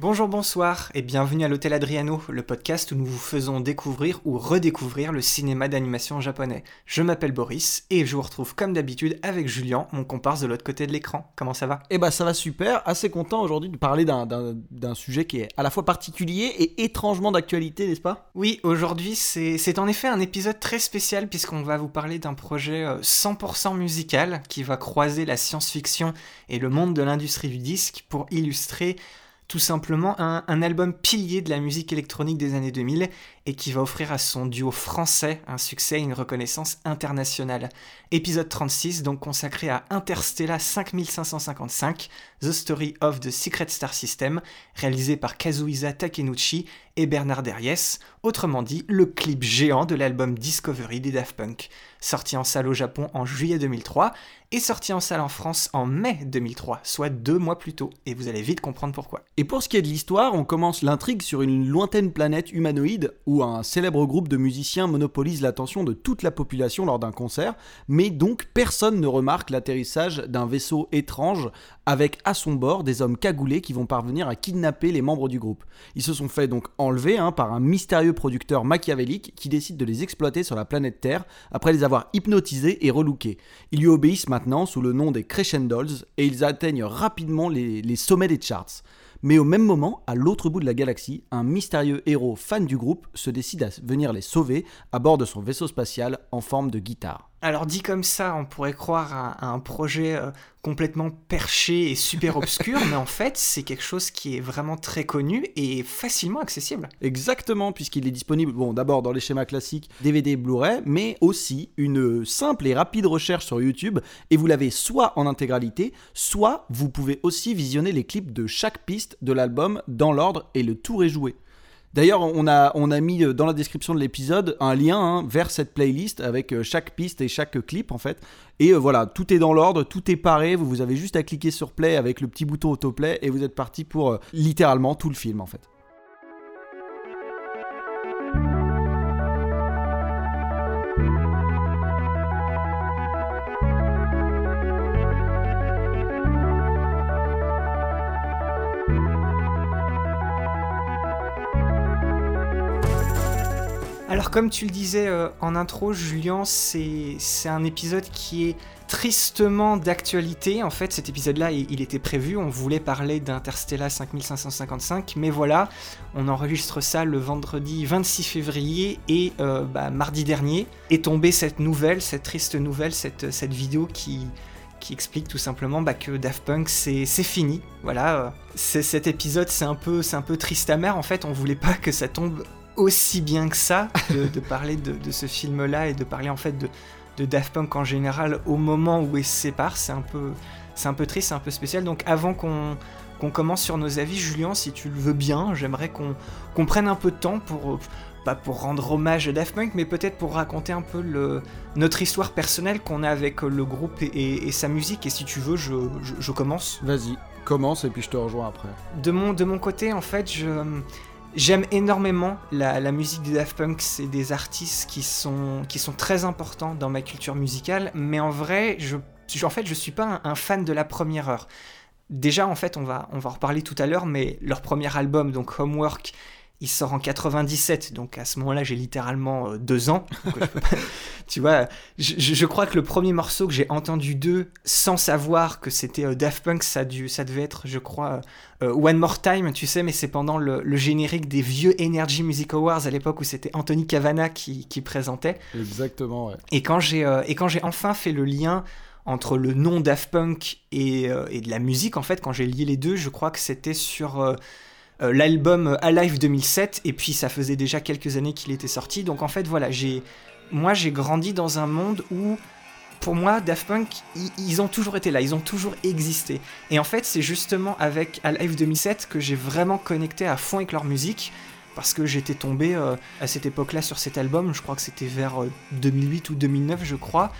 Bonjour, bonsoir et bienvenue à l'Hôtel Adriano, le podcast où nous vous faisons découvrir ou redécouvrir le cinéma d'animation japonais. Je m'appelle Boris et je vous retrouve comme d'habitude avec Julien, mon comparse de l'autre côté de l'écran. Comment ça va? Eh bah ça va super, assez content aujourd'hui de parler d'un- sujet qui est à la fois particulier et étrangement d'actualité, n'est-ce pas? Oui, aujourd'hui c'est en effet un épisode très spécial puisqu'on va vous parler d'un projet euh, 100% musical qui va croiser la science-fiction et le monde de l'industrie du disque pour illustrer tout simplement un, album pilier de la musique électronique des années 2000 et qui va offrir à son duo français un succès et une reconnaissance internationale. Épisode 36, donc consacré à Interstellar 5555, The Story of the Secret Star System, réalisé par Kazuhisa Takenuchi et Bernard Derriès, autrement dit le clip géant de l'album Discovery des Daft Punk, sorti en salle au Japon en juillet 2003 et sorti en salle en France en mai 2003, soit deux mois plus tôt, et vous allez vite comprendre pourquoi. Et pour ce qui est de l'histoire, on commence l'intrigue sur une lointaine planète humanoïde où un célèbre groupe de musiciens monopolise l'attention de toute la population lors d'un concert, mais donc personne ne remarque l'atterrissage d'un vaisseau étrange avec à son bord des hommes cagoulés qui vont parvenir à kidnapper les membres du groupe. Ils se sont fait donc enlever hein, par un mystérieux producteur machiavélique qui décide de les exploiter sur la planète Terre après les avoir hypnotisés et relookés. Ils lui obéissent maintenant sous le nom des Crescendols et ils atteignent rapidement les, les sommets des charts. Mais au même moment, à l'autre bout de la galaxie, un mystérieux héros fan du groupe se décide à venir les sauver à bord de son vaisseau spatial en forme de guitare. Alors dit comme ça, on pourrait croire à, à un projet euh, complètement perché et super obscur, mais en fait c'est quelque chose qui est vraiment très connu et facilement accessible. Exactement, puisqu'il est disponible, bon, d'abord dans les schémas classiques DVD et Blu-ray, mais aussi une simple et rapide recherche sur YouTube, et vous l'avez soit en intégralité, soit vous pouvez aussi visionner les clips de chaque piste de l'album dans l'ordre et le tour est joué. D'ailleurs, on a, on a mis euh, dans la description de l'épisode un lien hein, vers cette playlist avec euh, chaque piste et chaque clip en fait. Et euh, voilà, tout est dans l'ordre, tout est paré, vous, vous avez juste à cliquer sur play avec le petit bouton autoplay et vous êtes parti pour littéralement tout le film en fait. Alors comme tu le disais euh, en intro, Julien, c'est un épisode qui est tristement d'actualité. En fait, cet épisode-là, il était prévu, on voulait parler d'Interstellar 5555, mais voilà, on enregistre ça le vendredi 26 février et euh, bah, mardi dernier est tombée cette nouvelle, cette triste nouvelle, cette, cette vidéo qui, qui explique tout simplement bah, que Daft Punk c'est fini. Voilà, euh, cet épisode c'est un peu c'est un peu triste amer. En fait, on voulait pas que ça tombe aussi bien que ça de, de parler de, de ce film-là et de parler en fait de, de Daft Punk en général au moment où ils se séparent. C'est un peu c'est un peu triste, c'est un peu spécial. Donc avant qu'on qu'on commence sur nos avis, Julien, si tu le veux bien, j'aimerais qu'on qu'on prenne un peu de temps pour pas pour rendre hommage à Daft Punk, mais peut-être pour raconter un peu le, notre histoire personnelle qu'on a avec le groupe et, et- et sa musique. Et si tu veux, je, je- je commence. Vas-y, commence et puis je te rejoins après. De mon, de mon côté, en fait, je, j'aime énormément la, musique des Daft Punk. C'est des artistes qui sont, qui sont très importants dans ma culture musicale, mais en vrai, je, en fait, je suis pas un, un fan de la première heure. Déjà, en fait, on va, on va en reparler tout à l'heure, mais leur premier album, donc Homework, il sort en 97, donc à ce moment-là, j'ai littéralement euh, deux ans. Donc, je peux pas- tu vois, je, crois que le premier morceau que j'ai entendu d'eux, sans savoir que c'était euh, Daft Punk, ça, a dû, ça devait être, je crois, euh, One More Time, tu sais, mais c'est pendant le, le générique des vieux Energy Music Awards à l'époque où c'était Anthony Cavana qui, qui présentait. Exactement, ouais. Et quand j'ai euh, enfin fait le lien entre le nom Daft Punk et, euh, et de la musique, en fait, quand j'ai lié les deux, je crois que c'était sur euh, euh, l'album Alive 2007, et puis ça faisait déjà quelques années qu'il était sorti. Donc en fait, voilà, j'ai moi j'ai grandi dans un monde où pour moi, Daft Punk, ils, ont toujours été là, ils ont toujours existé. Et en fait, c'est justement avec Alive 2007 que j'ai vraiment connecté à fond avec leur musique parce que j'étais tombé euh, à cette époque-là sur cet album, je crois que c'était vers euh, 2008 ou 2009, je crois.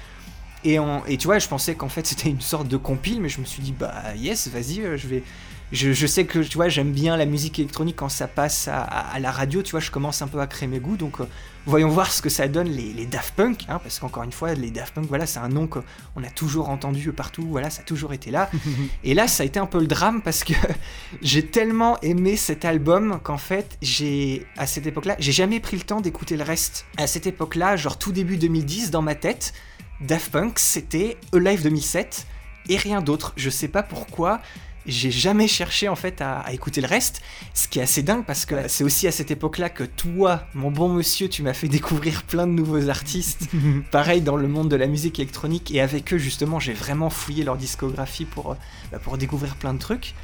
Et, en- et tu vois, je pensais qu'en fait c'était une sorte de compile, mais je me suis dit, bah yes, vas-y, euh, je vais. Je, je sais que tu vois, j'aime bien la musique électronique quand ça passe à, à- à la radio, tu vois, je commence un peu à créer mes goûts, donc euh, voyons voir ce que ça donne les, les Daft Punk, hein, parce qu'encore une fois, les Daft Punk, voilà, c'est un nom qu'on a toujours entendu partout, voilà, ça a toujours été là. et là, ça a été un peu le drame parce que j'ai tellement aimé cet album qu'en fait, j'ai à cette époque-là, j'ai jamais pris le temps d'écouter le reste. À cette époque-là, genre tout début 2010, dans ma tête, Daft Punk, c'était Alive 2007 et rien d'autre. Je sais pas pourquoi. J'ai jamais cherché en fait à, à écouter le reste, ce qui est assez dingue parce que c'est aussi à cette époque-là que toi, mon bon monsieur, tu m'as fait découvrir plein de nouveaux artistes. Pareil dans le monde de la musique électronique et avec eux justement, j'ai vraiment fouillé leur discographie pour, euh, bah, pour découvrir plein de trucs.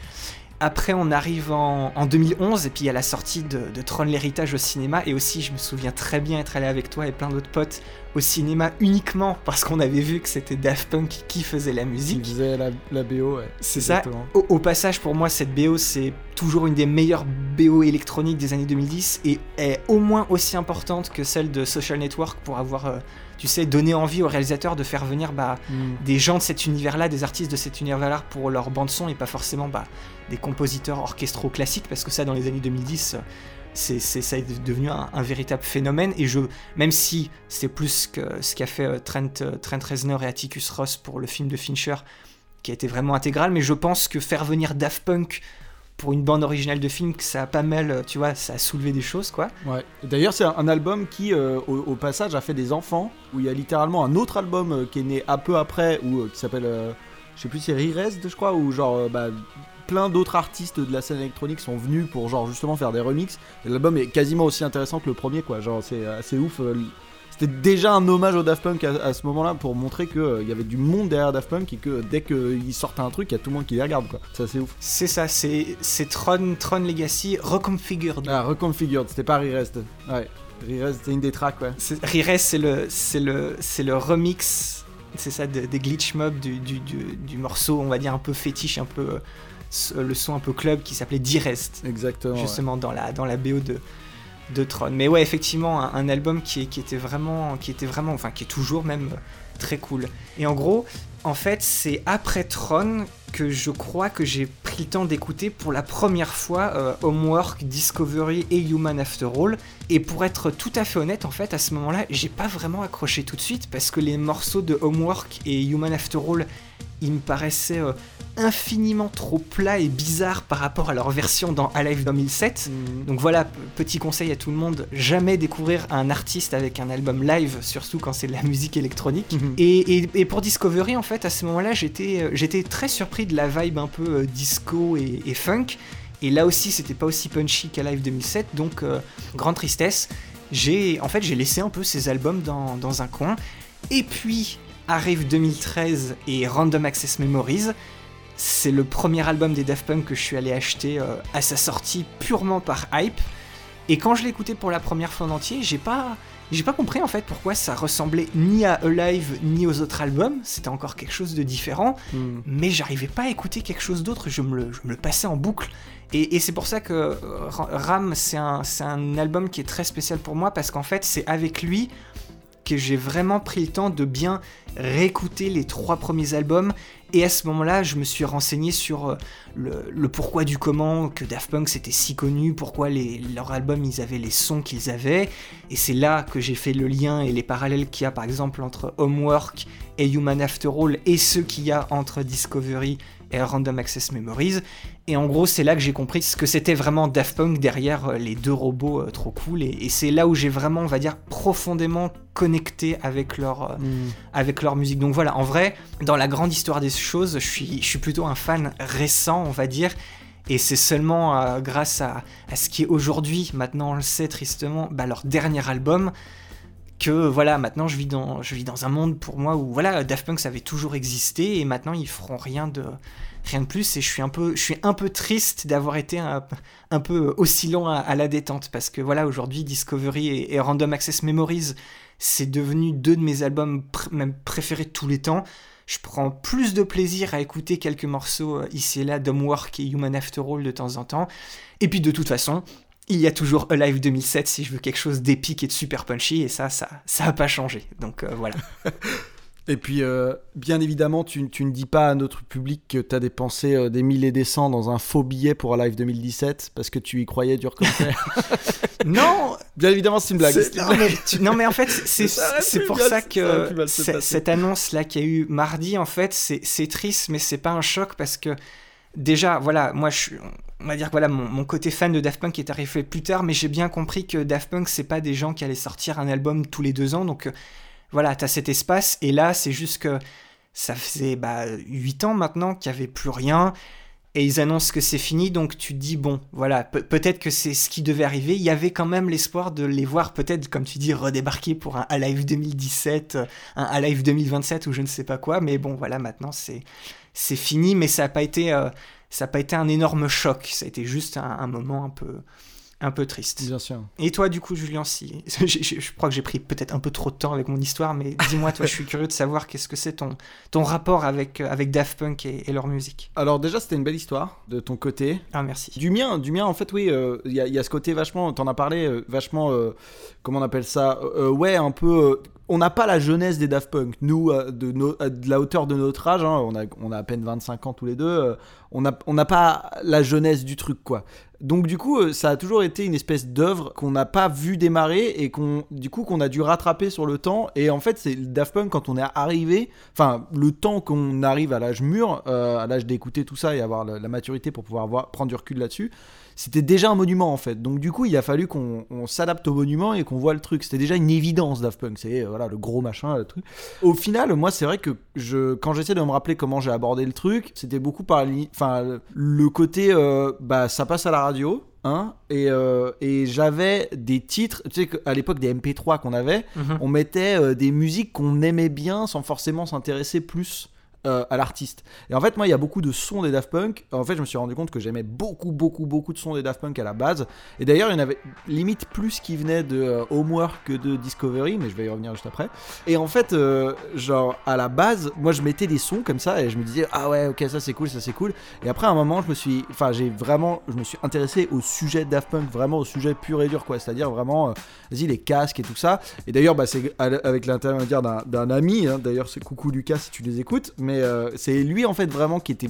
Après, on arrive en, en 2011 et puis il y a la sortie de, de Tron l'héritage au cinéma et aussi, je me souviens très bien être allé avec toi et plein d'autres potes au cinéma uniquement parce qu'on avait vu que c'était Daft Punk qui faisait la musique. faisait la, la BO, ouais. C'est ça. Au passage, pour moi, cette BO, c'est toujours une des meilleures BO électroniques des années 2010 et est au moins aussi importante que celle de Social Network pour avoir, euh, tu sais, donné envie aux réalisateurs de faire venir bah, Mm. des gens de cet univers-là, des artistes de cet univers-là pour leur bande-son et pas forcément bah, des compositeurs orchestraux classiques parce que ça, dans les années 2010, euh, c'est, c'est, ça est devenu un, un véritable phénomène et je, même si c'est plus que ce qu'a fait euh, Trent, euh, Trent Reznor et Atticus Ross pour le film de Fincher qui a été vraiment intégral, mais je pense que faire venir Daft Punk pour une bande originale de film, que ça a pas mal, euh, tu vois, ça a soulevé des choses, quoi. Ouais. D'ailleurs, c'est un, album qui, euh, au, passage, a fait des enfants. Où il y a littéralement un autre album euh, qui est né un peu après, euh, qui s'appelle, je sais plus, c'est Rirest, je crois, où genre, bah, plein d'autres artistes de la scène électronique sont venus pour genre justement faire des remixes. L'album est quasiment aussi intéressant que le premier, quoi. Genre, c'est assez ouf. Euh, c'était déjà un hommage au Daft Punk à, à ce moment-là pour montrer qu'il y avait du monde derrière Daft Punk et que dès qu'ils sortent un truc, il y a tout le monde qui les regarde, quoi. C'est assez ouf. C'est ça, c'est, c'est Tron, Tron Legacy reconfigured. Ah, reconfigured, c'était pas Rirest. Ouais. Rirest, c'est une des tracks, ouais. C'est- Rires, c'est le, c'est le, c'est le remix, c'est ça, de- des glitch mobs du, du, du- du morceau, on va dire un peu fétiche, un peu euh, le son un peu club qui s'appelait Direst, Exactement. ouais. justement dans la, dans la BO de, de Tron. Mais ouais, effectivement, un, album qui était vraiment, qui était vraiment, enfin qui est toujours même euh, très cool. Et en gros, en fait, c'est après Tron que je crois que j'ai pris le temps d'écouter pour la première fois euh, Homework, Discovery et Human After All. Et pour être tout à fait honnête, en fait, à ce moment-là, j'ai pas vraiment accroché tout de suite parce que les morceaux de Homework et Human After All, ils me paraissaient euh, infiniment trop plats et bizarres par rapport à leur version dans Alive 2007. Mm. Donc voilà, petit conseil à tout le monde, jamais découvrir un artiste avec un album live, surtout quand c'est de la musique électronique. Mhm. Et, et- et pour Discovery, en fait, à ce moment-là, j'étais euh, j'étais très surpris de la vibe un peu euh, disco et, funk. Et là aussi, c'était pas aussi punchy qu'à Live 2007, donc euh, grande tristesse. J'ai, en fait, j'ai laissé un peu ces albums dans, un coin. Et puis arrive 2013 et Random Access Memories. C'est le premier album des Daft Punk que je suis allé acheter à sa sortie purement par hype. Et quand je l'ai écouté pour la première fois en entier, j'ai pas, j'ai pas compris en fait pourquoi ça ressemblait ni à Alive ni aux autres albums. C'était encore quelque chose de différent Mm. mais j'arrivais pas à écouter quelque chose d'autre, je me le, je me le passais en boucle. Et, et c'est pour ça que euh, Ra- Ram, c'est un, c'est un album qui est très spécial pour moi, parce qu'en fait, c'est avec lui que j'ai vraiment pris le temps de bien réécouter les trois premiers albums. Et à ce moment-là, je me suis renseigné sur euh, le, pourquoi du comment, que Daft Punk c'était si connu, pourquoi les, leurs albums ils avaient les sons qu'ils avaient. Et c'est là que j'ai fait le lien et les parallèles qu'il y a par exemple entre Homework et Human After All et ceux qu'il y a entre Discovery Random Access Memories. Et en gros, c'est là que j'ai compris ce que c'était vraiment Daft Punk derrière euh, les deux robots euh, trop cool. Et, et c'est là où j'ai vraiment, on va dire, profondément connecté avec leur, euh, Mm. avec leur musique. Donc voilà, en vrai, dans la grande histoire des choses, je suis, je suis plutôt un fan récent, on va dire. Et c'est seulement euh, grâce à, à ce qui est aujourd'hui, maintenant on le sait tristement, bah, leur dernier album, que voilà, maintenant je vis, dans, je vis dans un monde pour moi où voilà, Daft Punk ça avait toujours existé et maintenant ils feront rien de, rien de plus. Et je suis un peu, je suis un peu triste d'avoir été un, un peu oscillant à, à la détente parce que voilà, aujourd'hui Discovery et, Random Access Memories c'est devenu deux de mes albums même préférés de tous les temps. Je prends plus de plaisir à écouter quelques morceaux euh, ici et là, Work et Human After All de temps en temps. Et puis de toute façon, il y a toujours Alive 2007 si je veux quelque chose d'épique et de super punchy, et ça, ça, ça a pas changé. Donc euh, voilà. Et puis, euh, bien évidemment, tu, tu, ne dis pas à notre public que tu as dépensé euh, des milliers des cents dans un faux billet pour Live 2017 parce que tu y croyais dur comme non Bien évidemment, c'est une blague. Non, mais, en fait, c'est pour ça que cette annonce-là qu'il y a eu mardi, en fait, c'est triste, mais c'est pas un choc parce que déjà, voilà, moi, je on va dire que voilà, mon, côté fan de Daft Punk est arrivé plus tard, mais j'ai bien compris que Daft Punk, c'est pas des gens qui allaient sortir un album tous les deux ans, donc voilà, tu as cet espace, et là, c'est juste que ça faisait bah, 8 ans maintenant qu'il n'y avait plus rien, et ils annoncent que c'est fini, donc tu te dis, bon, voilà, peut-être que c'est ce qui devait arriver. Il y avait quand même l'espoir de les voir, peut-être, comme tu dis, redébarquer pour un Alive 2017, un Alive 2027 ou je ne sais pas quoi, mais bon, voilà, maintenant c'est, c'est fini, mais ça n'a pas été. Euh, pas été un énorme choc, ça a été juste un moment un peu, un peu triste. Bien sûr. Et toi, du coup, Julien, si je, crois que j'ai pris peut-être un peu trop de temps avec mon histoire, mais dis-moi, toi, je suis curieux de savoir qu'est-ce que c'est ton, ton rapport avec, euh, avec Daft Punk et, leur musique. Alors déjà, c'était une belle histoire de ton côté. Ah, merci. Du mien, du mien, en fait, oui, euh, il y, a ce côté vachement, t'en as parlé, euh, vachement, comment on appelle ça, ouais, un peu on n'a pas la jeunesse des Daft Punk. Nous, de, de, la hauteur de notre âge, hein, on, a, on a à peine 25 ans tous les deux, on n'a on pas la jeunesse du truc, quoi. Donc du coup, euh, ça a toujours été une espèce d'œuvre qu'on n'a pas vu démarrer et qu'on, du coup, qu'on a dû rattraper sur le temps. Et en fait, c'est Daft Punk quand on est arrivé, enfin, le temps qu'on arrive à l'âge mûr, euh, à l'âge d'écouter tout ça et avoir la, maturité pour pouvoir voir, prendre du recul là-dessus, c'était déjà un monument en fait. Donc du coup, il a fallu qu'on s'adapte au monument et qu'on voit le truc. C'était déjà une évidence Daft Punk, c'est euh, voilà le gros machin, le truc. Au final, moi, c'est vrai que je, quand j'essaie de me rappeler comment j'ai abordé le truc, c'était beaucoup par, enfin, le côté, bah, ça passe à la radio. Hein, et, euh, et j'avais des titres, tu sais qu'à l'époque des MP3 qu'on avait, mhm. on mettait des musiques qu'on aimait bien sans forcément s'intéresser plus euh, à l'artiste. Et en fait, moi, il y a beaucoup de sons des Daft Punk. En fait, je me suis rendu compte que j'aimais beaucoup, beaucoup, beaucoup de sons des Daft Punk à la base. Et d'ailleurs, il y en avait limite plus qui venaient de euh, Homework que de Discovery, mais je vais y revenir juste après. Et en fait, euh, genre, à la base, moi, je mettais des sons comme ça et je me disais, ah ouais, ok, ça c'est cool, ça c'est cool. Et après, à un moment, je me suis, enfin, j'ai vraiment, je me suis intéressé au sujet Daft Punk, vraiment au sujet pur et dur, quoi. C'est-à-dire vraiment, vas-y, les casques et tout ça. Et d'ailleurs, bah, c'est avec l'intermédiaire d'un ami, hein. d'ailleurs, c'est coucou Lucas si tu les écoutes, mais euh, c'est lui en fait vraiment qui était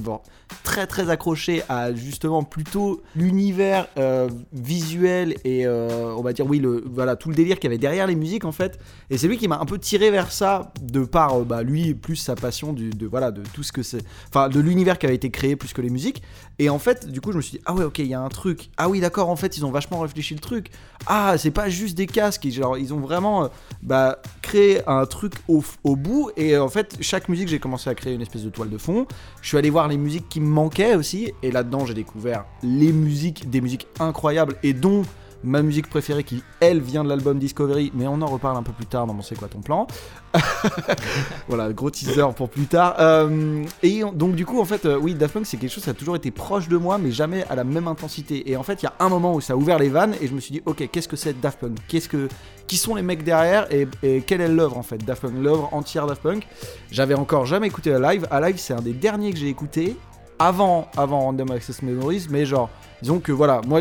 très très accroché à justement plutôt l'univers euh, visuel et euh, on va dire oui voilà tout le délire qu'il y avait derrière les musiques en fait. Et c'est lui qui m'a un peu tiré vers ça de par bah, lui plus sa passion de voilà de tout ce que c'est enfin de l'univers qui avait été créé plus que les musiques. Et en fait du coup je me suis dit ah ouais ok il y a un truc. Ah oui d'accord en fait ils ont vachement réfléchi le truc. Ah c'est pas juste des casques. Ils ont vraiment bah, créé un truc au, au bout. Et en fait chaque musique j'ai commencé à créer une espèce de toile de fond. Je suis allé voir les musiques qui me manquaient aussi, et là-dedans j'ai découvert les musiques, des musiques incroyables, et dont ma musique préférée qui, elle, vient de l'album Discovery, mais on en reparle un peu plus tard dans mon C'est quoi ton plan Voilà, gros teaser pour plus tard. Euh, et donc, du coup, en fait, euh, oui, Daft Punk, c'est quelque chose qui a toujours été proche de moi, mais jamais à la même intensité. Et en fait, il y a un moment où ça a ouvert les vannes, et je me suis dit, ok, qu'est-ce que c'est Daft Punk? Qu'est-ce que qui sont les mecs derrière et, quelle est l'œuvre en fait? Daft Punk, l'œuvre entière Daft Punk. J'avais encore jamais écouté la live. À live, c'est un des derniers que j'ai écouté avant, avant Random Access Memories, mais genre, disons que voilà, moi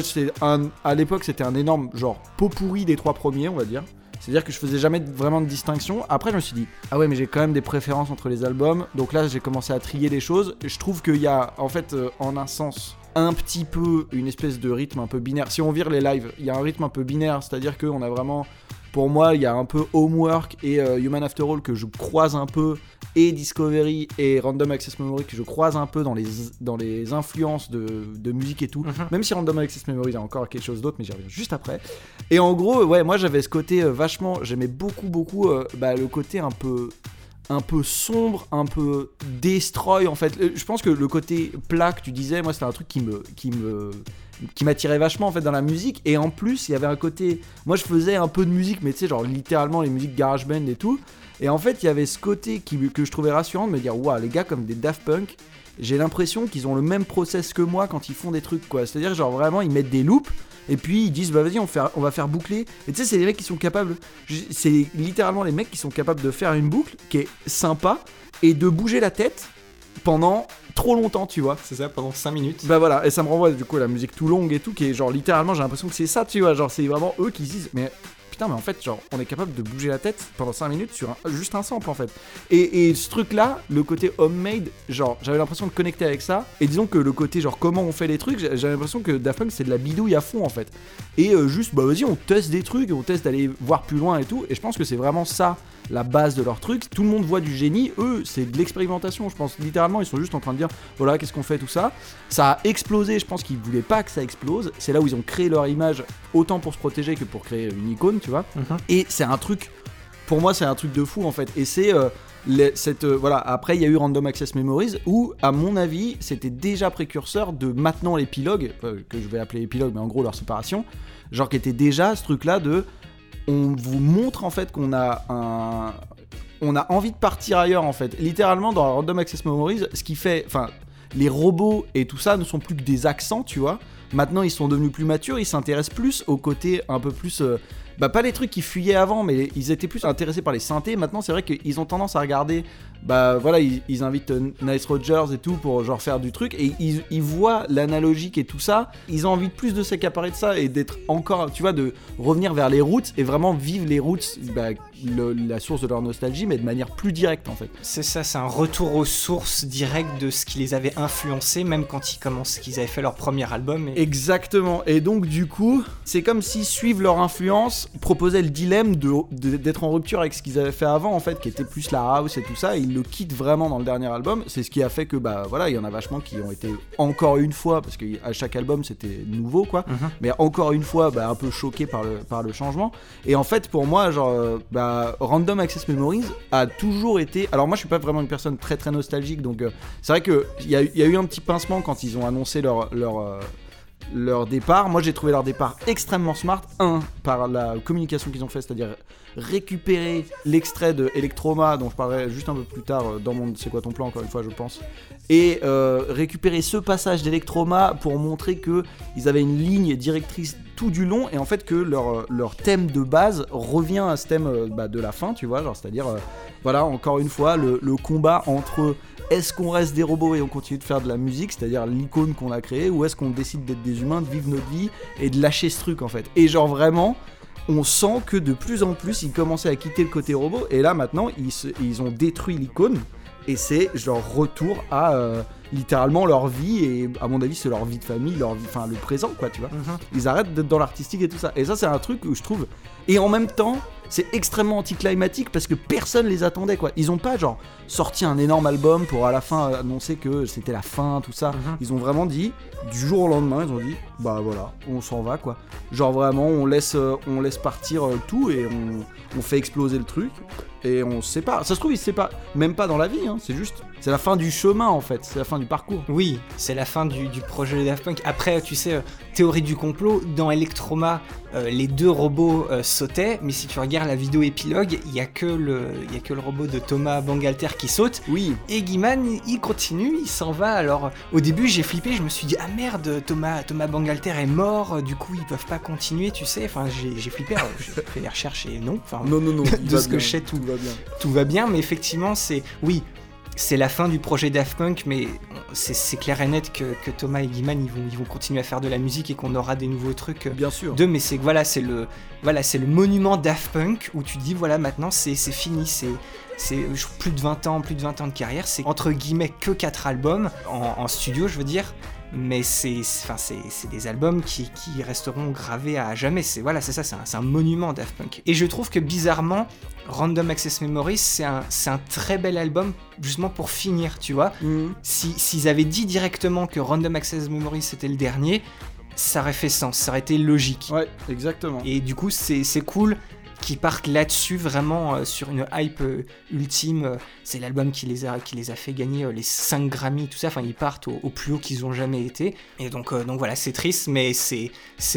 à l'époque c'était un énorme genre pot pourri des trois premiers, on va dire. C'est-à-dire que je faisais jamais vraiment de distinction. Après, je me suis dit, ah ouais, mais j'ai quand même des préférences entre les albums. Donc là, j'ai commencé à trier les choses. Je trouve qu'il y a, en fait, euh, en un sens, un petit peu une espèce de rythme un peu binaire. Si on vire les lives, il y a un rythme un peu binaire, c'est-à-dire qu'on a vraiment pour moi, il y a un peu Homework et euh, Human After All que je croise un peu, et Discovery et Random Access Memory que je croise un peu dans les, dans les influences de, musique et tout. Mhm. Même si Random Access Memory, il y a encore quelque chose d'autre, mais j'y reviens juste après. Et en gros, ouais, moi j'avais ce côté euh, vachement. J'aimais beaucoup, beaucoup euh, bah, le côté un peu un peu sombre, un peu destroy en fait. Je pense que le côté plat que tu disais, moi c'était un truc qui me, qui me, qui m'attirait vachement en fait dans la musique. Et en plus, il y avait un côté, moi je faisais un peu de musique, mais tu sais genre littéralement les musiques garage band et tout. Et en fait, il y avait ce côté qui, que je trouvais rassurant de me dire, waouh, les gars comme des Daft Punk, j'ai l'impression qu'ils ont le même process que moi quand ils font des trucs quoi. C'est-à-dire genre vraiment ils mettent des loops et puis ils disent bah vas-y on, fait- on va faire boucler. Et tu sais c'est les mecs qui sont capables, c'est littéralement les mecs qui sont capables de faire une boucle qui est sympa et de bouger la tête pendant trop longtemps tu vois. C'est ça, pendant 5 minutes. Bah voilà, et ça me renvoie du coup à la musique tout longue et tout, qui est genre littéralement, j'ai l'impression que c'est ça, tu vois, genre c'est vraiment eux qui se disent, mais putain, mais en fait, genre, on est capable de bouger la tête pendant 5 minutes sur un- juste un sample en fait. Et, ce truc-là, le côté homemade, genre, j'avais l'impression de connecter avec ça, et disons que le côté genre comment on fait les trucs, j'avais l'impression que Daft Punk c'est de la bidouille à fond en fait. Et euh, juste, bah vas-y, on teste des trucs, on teste d'aller voir plus loin et tout, et je pense que c'est vraiment ça la base de leur truc. Tout le monde voit du génie, eux, c'est de l'expérimentation, je pense. Littéralement, ils sont juste en train de dire, voilà, qu'est-ce qu'on fait, tout ça. Ça a explosé, je pense qu'ils voulaient pas que ça explose. C'est là où ils ont créé leur image, autant pour se protéger que pour créer une icône, tu vois. Mhm. Et c'est un truc, pour moi, c'est un truc de fou en fait. Et c'est. euh, les- cette, euh, voilà, après il y a eu Random Access Memories où, à mon avis, c'était déjà précurseur de maintenant l'épilogue, euh, que je vais appeler épilogue, mais en gros leur séparation, genre qui était déjà ce truc-là de, on vous montre en fait qu'on a un, on a envie de partir ailleurs en fait. Littéralement dans Random Access Memories, ce qui fait, enfin, les robots et tout ça ne sont plus que des accents, tu vois. Maintenant, ils sont devenus plus matures, ils s'intéressent plus au côté un peu plus. euh, bah, pas les trucs qui fuyaient avant, mais ils étaient plus intéressés par les synthés. Maintenant, c'est vrai qu'ils ont tendance à regarder. Bah voilà, ils, ils invitent euh, Nice Rogers et tout pour genre faire du truc. Et ils, ils voient l'analogique et tout ça. Ils ont envie de plus de s'accaparer de ça et d'être encore, tu vois, de revenir vers les roots et vraiment vivre les roots, bah, le- la source de leur nostalgie, mais de manière plus directe en fait. C'est ça, c'est un retour aux sources directes de ce qui les avait influencés, même quand ils commencent, qu'ils avaient fait leur premier album. Et... Exactement. Et donc du coup, c'est comme si suivre leur influence proposait le dilemme de de- d'être en rupture avec ce qu'ils avaient fait avant en fait, qui était plus la house et tout ça. Et ils le quittent vraiment dans le dernier album. C'est ce qui a fait que bah voilà, il y en a vachement qui ont été encore une fois parce qu'à chaque album c'était nouveau quoi. Mhm. Mais encore une fois, bah, un peu choqué par le par le changement. Et en fait, pour moi, genre, euh, bah, Random Access Memories a toujours été. Alors moi, je suis pas vraiment une personne très très nostalgique, donc euh, c'est vrai que il y, a y a eu un petit pincement quand ils ont annoncé leur leur euh, leur départ. Moi, j'ai trouvé leur départ extrêmement smart. Un, par la communication qu'ils ont fait, c'est-à-dire récupérer l'extrait de Electroma, dont je parlerai juste un peu plus tard euh, dans mon C'est quoi ton plan, encore une fois, je pense. Et euh, récupérer ce passage d'Electroma pour montrer que ils avaient une ligne directrice tout du long et en fait que leur, leur thème de base revient à ce thème euh, bah, de la fin, tu vois, c'est-à-dire, euh, voilà, encore une fois, le, le combat entre est-ce qu'on reste des robots et on continue de faire de la musique, c'est-à-dire l'icône qu'on a créée, ou est-ce qu'on décide d'être des humains, de vivre notre vie et de lâcher ce truc en fait. Et genre vraiment, on sent que de plus en plus ils commençaient à quitter le côté robot, et là maintenant ils, se- ils ont détruit l'icône, et c'est genre retour à euh, littéralement leur vie, et à mon avis c'est leur vie de famille, leur vie, enfin le présent quoi, tu vois. Mhm. Ils arrêtent d'être dans l'artistique et tout ça. Et ça, c'est un truc où je trouve. Et en même temps, c'est extrêmement anticlimatique parce que personne les attendait, quoi. Ils ont pas, genre, sorti un énorme album pour à la fin annoncer que c'était la fin, tout ça. Mhm. Ils ont vraiment dit, du jour au lendemain, ils ont dit, bah voilà, on s'en va, quoi. Genre vraiment, on laisse, euh, on laisse partir euh, tout et on, on fait exploser le truc. Et on se sépare. Ça se trouve, ils se séparent même pas dans la vie, hein. C'est juste, c'est la fin du chemin, en fait. C'est la fin du parcours. Oui, c'est la fin du, du projet de Daft Punk. Après, tu sais, euh, théorie du complot, dans Electroma, euh, les deux robots euh, sautaient, mais si tu regardes la vidéo épilogue, il y, a que le- y a que le robot de Thomas Bangalter qui saute. Oui, Et Guiman, il continue, il s'en va. Alors, au début, j'ai flippé, je me suis dit, ah merde, Thomas, Thomas Bangalter est mort, du coup, ils peuvent pas continuer, tu sais. Enfin, j'ai flippé, j'ai fait des recherches et non. Enfin, non, non, non. De ce que bien, je sais, tout. va bien. tout va bien, mais effectivement, c'est. Oui, c'est la fin du projet Daft Punk, mais c'est clair et net que, que Thomas et Guiman, ils vont, ils vont continuer à faire de la musique et qu'on aura des nouveaux trucs. euh, Bien sûr. d'eux, mais c'est voilà, c'est le, voilà, c'est le monument Daft Punk où tu dis, voilà, maintenant, c'est fini, c'est. C'est plus de 20 ans, plus de 20 ans de carrière, c'est entre guillemets que 4 albums, en, en studio je veux dire, mais c'est c'est- enfin, c'est c'est des albums qui, qui resteront gravés à jamais. C'est voilà, c'est ça, c'est un, c'est un monument Daft Punk. Et je trouve que bizarrement, Random Access Memories, c'est un, un très bel album justement pour finir, tu vois. Si- S'ils avaient dit directement que Random Access Memories c'était le dernier, ça aurait fait sens, ça aurait été logique. Ouais, exactement. Et du coup, c'est cool qu'ils partent là-dessus, vraiment euh, sur une hype euh, ultime. C'est l'album qui, les a- qui les a fait gagner euh, les 5 Grammy, tout ça. Enfin, ils partent au, au plus haut qu'ils ont jamais été. Et donc, donc voilà, c'est triste, mais c'est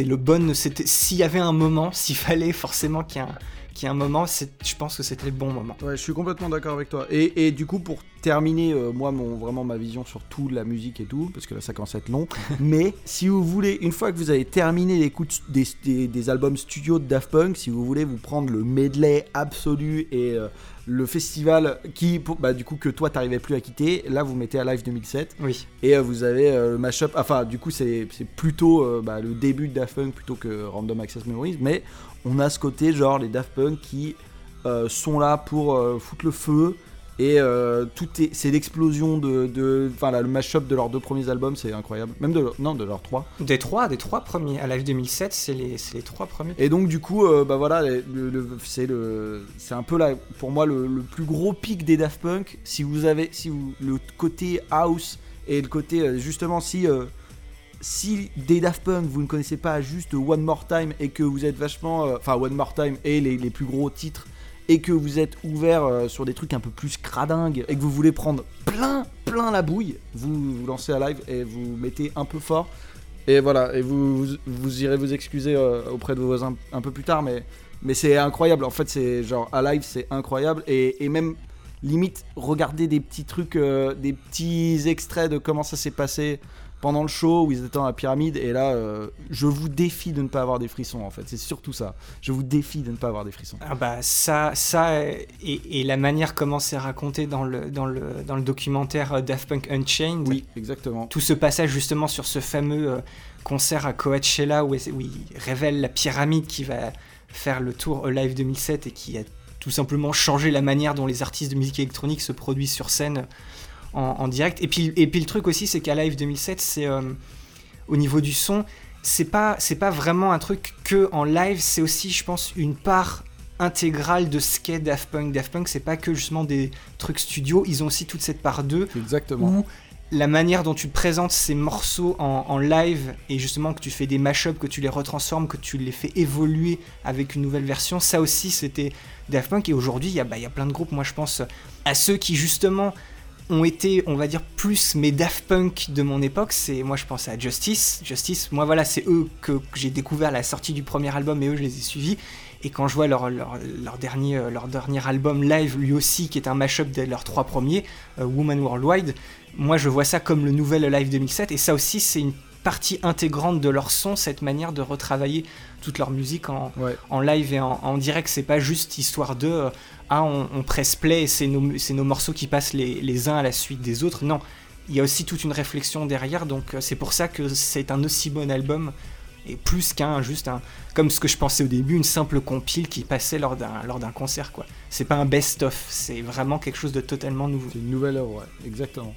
le bon. S'il y avait un moment, s'il fallait forcément qu'il y ait un, y ait un moment, je pense que c'était le bon moment. Ouais, je suis complètement d'accord avec toi. Et, et du coup, pour terminer, euh, moi, mon, vraiment ma vision sur tout, la musique et tout, parce que là, ça commence à être long. Mais si vous voulez, une fois que vous avez terminé l'écoute des, des, des albums studio de Daft Punk, si vous voulez vous prendre le medley absolu et euh, le festival qui, bah, du coup, que toi, t'arrivais plus à quitter, là, vous mettez à Live 2007. Oui. Et euh, vous avez le mashup, enfin du coup c'est c'est plutôt bah, le début de Daft Punk plutôt que Random Access Memories, mais on a ce côté genre les Daft Punk qui euh, sont là pour euh, foutre le feu et euh, tout est c'est l'explosion de enfin le mashup de leurs deux premiers albums c'est incroyable même de non de leurs trois Des trois, des trois premiers. À Live 2007, c'est les, c'est les trois premiers. et donc du coup bah voilà c'est le c'est un peu là pour moi le, le plus gros pic des Daft Punk si vous avez si vous le côté house et le côté justement si si des Daft Punk vous ne connaissez pas juste One More Time et que vous êtes vachement euh, enfin One More Time et les, plus gros titres et que vous êtes ouvert euh, sur des trucs un peu plus cradingues et que vous voulez prendre plein plein la bouille vous vous lancez à live et vous mettez un peu fort et voilà, et vous, vous, irez vous excuser euh, auprès de vos voisins un peu plus tard, mais, c'est incroyable. En fait, c'est genre à live, c'est incroyable. Et, même limite, regarder des petits trucs, des petits extraits de comment ça s'est passé pendant le show où ils étaient dans la pyramide. Et là, euh, je vous défie de ne pas avoir des frissons, en fait. C'est surtout ça. Je vous défie de ne pas avoir des frissons. Ah bah ça, ça et, et la manière comment c'est raconté dans le, dans, le, dans le documentaire euh, Daft Punk Unchained. Oui, exactement. Tout ce passage justement sur ce fameux euh, concert à Coachella où, où il révèle la pyramide qui va faire le tour Live 2007 et qui a tout simplement changé la manière dont les artistes de musique électronique se produisent sur scène en, en direct. Et puis, et puis le truc aussi, c'est qu'à Live 2007, c'est euh, au niveau du son, c'est pas, c'est pas vraiment un truc que en live, c'est aussi, je pense, une part intégrale de ce qu'est Daft Punk. Daft Punk, c'est pas que justement des trucs studio, ils ont aussi toute cette part d'eux Exactement. où la manière dont tu présentes ces morceaux en, en live et justement que tu fais des mashups, que tu les retransformes, que tu les fais évoluer avec une nouvelle version, ça aussi c'était Daft Punk. Et aujourd'hui, il y, a- bah, il y a plein de groupes, moi je pense à ceux qui justement ont été, on va dire, plus mes Daft Punk de mon époque. C'est moi je pense à Justice. Justice, moi voilà, c'est eux que, que j'ai découvert à la sortie du premier album et eux je les ai suivis. Et quand je vois leur, leur, leur dernier, euh, leur dernier album live, lui aussi, qui est un mashup de leurs trois premiers, euh, Woman Worldwide, moi je vois ça comme le nouvel Live 2007 et ça aussi c'est une partie intégrante de leur son, cette manière de retravailler toute leur musique en, Ouais. en live et en, en direct. C'est pas juste histoire de euh, ah on, presse play c'est nos, morceaux qui passent les, uns à la suite des autres. Non, il y a aussi toute une réflexion derrière, donc euh, c'est pour ça que c'est un aussi bon album et plus qu'un juste un comme ce que je pensais au début une simple compile qui passait lors d'un concert quoi. C'est pas un best of, c'est vraiment quelque chose de totalement nouveau. C'est une nouvelle œuvre, ouais. Exactement.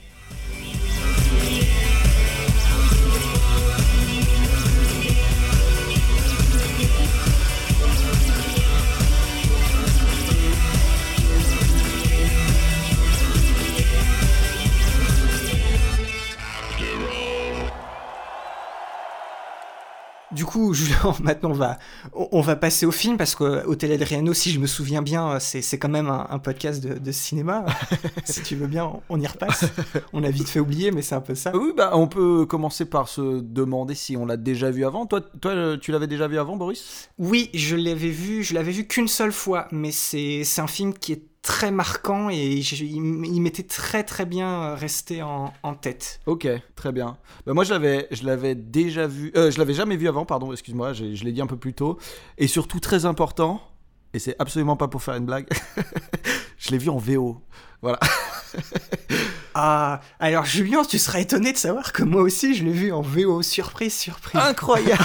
Du coup, Julien, maintenant on va, on va passer au film parce que Hôtel Adriano, si je me souviens bien, c'est quand même un, un podcast de, de cinéma. si tu veux bien, on y repasse. On a vite fait oublier, mais c'est un peu ça. Oui, bah on peut commencer par se demander si on l'a déjà vu avant. Toi, toi tu l'avais déjà vu avant, Boris? Oui, je l'avais vu, je l'avais vu qu'une seule fois, mais c'est un film qui est très marquant et il m'était très très bien resté en, tête. Ok, très bien. Bah moi, je l'avais, je l'avais déjà vu. euh, je l'avais jamais vu avant, pardon. Excuse-moi, je l'ai dit un peu plus tôt. Et surtout très important. Et c'est absolument pas pour faire une blague. je l'ai vu en VO. Voilà. Ah, alors Julien, tu seras étonné de savoir que moi aussi je l'ai vu en VO, surprise, surprise. Incroyable.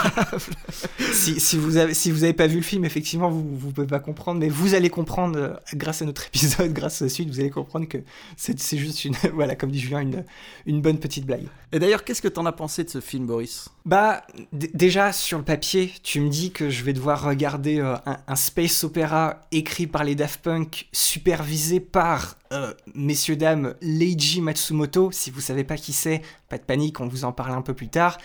si, si vous avez si vous avez pas vu le film, effectivement, vous vous pouvez pas comprendre, mais vous allez comprendre euh, grâce à notre épisode, grâce à la suite, vous allez comprendre que c'est juste une voilà, comme dit Julien, une une bonne petite blague. Et d'ailleurs, qu'est-ce que t'en as pensé de ce film, Boris? Bah déjà sur le papier, tu me dis que je vais devoir regarder euh, un, un space opéra écrit par les Daft Punk, supervisé par euh, messieurs dames Leiji Matsumoto. Si vous savez pas qui c'est, pas de panique, on vous en parle un peu plus tard.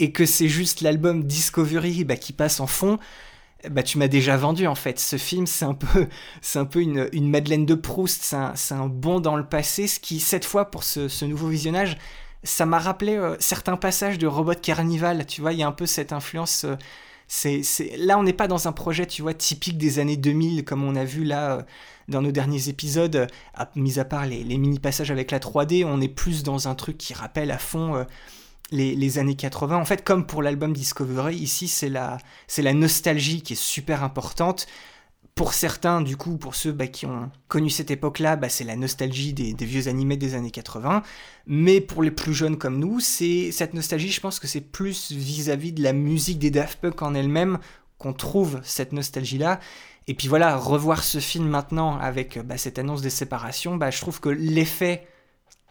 Et que c'est juste l'album Discovery bah, qui passe en fond. Bah, tu m'as déjà vendu en fait. Ce film, c'est un peu, c'est un peu une, Madeleine de Proust. C'est un, un bond dans le passé, ce qui, cette fois, pour ce, ce nouveau visionnage, ça m'a rappelé euh, certains passages de Robot Carnival. Tu vois, il y a un peu cette influence, euh, Là, on n'est pas dans un projet, tu vois, typique des années 2000, comme on a vu là euh, dans nos derniers épisodes, mis à part les, mini-passages avec la 3D, on est plus dans un truc qui rappelle à fond euh, les, les années 80. En fait, comme pour l'album Discovery, ici, c'est la, c'est la nostalgie qui est super importante. Pour certains, du coup, pour ceux bah, qui ont connu cette époque-là, bah, c'est la nostalgie des, vieux animés des années 80. Mais pour les plus jeunes comme nous, c'est cette nostalgie, je pense que c'est plus vis-à-vis de la musique des Daft Punk en elle-même qu'on trouve cette nostalgie-là. Et puis voilà, revoir ce film maintenant avec bah, cette annonce des séparations, je trouve que l'effet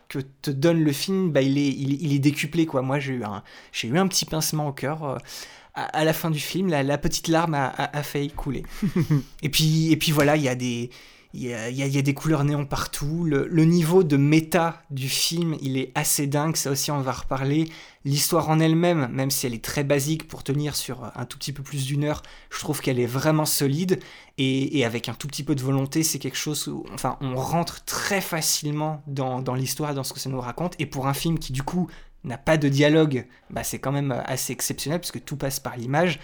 que te donne le film, il, est, décuplé. Moi, j'ai eu, un, j'ai eu un petit pincement au cœur. euh, à, à la fin du film, la, la petite larme a, a- a failli couler. et, puis, et puis voilà, il y a des... Il y, a, il y a- il y a des couleurs néon partout. Le, le niveau de méta du film, il est assez dingue. Ça aussi, on va reparler. L'histoire en elle-même, même si elle est très basique pour tenir sur un tout petit peu plus d'une heure, je trouve qu'elle est vraiment solide. Et, et avec un tout petit peu de volonté, c'est quelque chose où enfin, on rentre très facilement dans, dans l'histoire, dans ce que ça nous raconte. Et pour un film qui, du coup, n'a pas de dialogue, bah, c'est quand même assez exceptionnel puisque tout passe par l'image.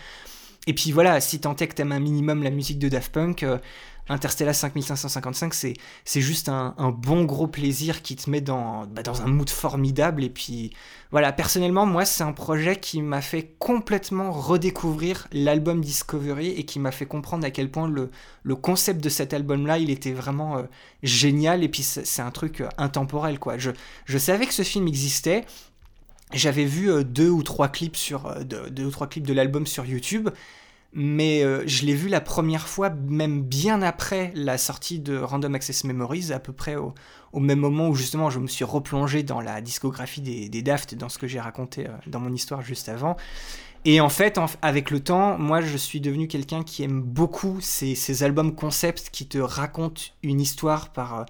Et puis voilà, si tant est que t'aimes un minimum la musique de Daft Punk, euh, Interstellar 5555, c'est, juste un, un bon gros plaisir qui te met dans, bah, dans un mood formidable. Et puis voilà, personnellement, moi, c'est un projet qui m'a fait complètement redécouvrir l'album Discovery et qui m'a fait comprendre à quel point le, le concept de cet album-là, il était vraiment euh, génial. Et puis c'est, un truc euh, intemporel, quoi. Je, je savais que ce film existait. J'avais vu euh, deux ou trois clips sur euh, deux, ou trois clips de l'album sur YouTube, mais euh, je l'ai vu la première fois même bien après la sortie de Random Access Memories, à peu près au, même moment où justement je me suis replongé dans la discographie des, des Daft, dans ce que j'ai raconté dans mon histoire juste avant. Et en fait, avec le temps, moi je suis devenu quelqu'un qui aime beaucoup ces, albums concept qui te racontent une histoire par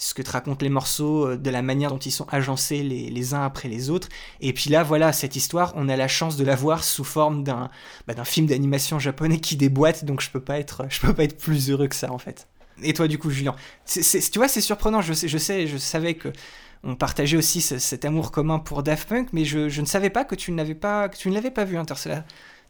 ce que te racontent les morceaux, euh, de la manière dont ils sont agencés les, uns après les autres. Et puis là, voilà, cette histoire, on a la chance de la voir sous forme d'un bah, film d'animation japonais qui déboîte, donc je peux pas être, peux pas être plus heureux que ça en fait. Et toi, du coup, Julien, tu vois, c'est surprenant. Je sais, je savais que on partageait aussi ce- cet amour commun pour Daft Punk, mais je, ne savais pas que tu n'avais pas, que tu ne l'avais pas vu Interstellar.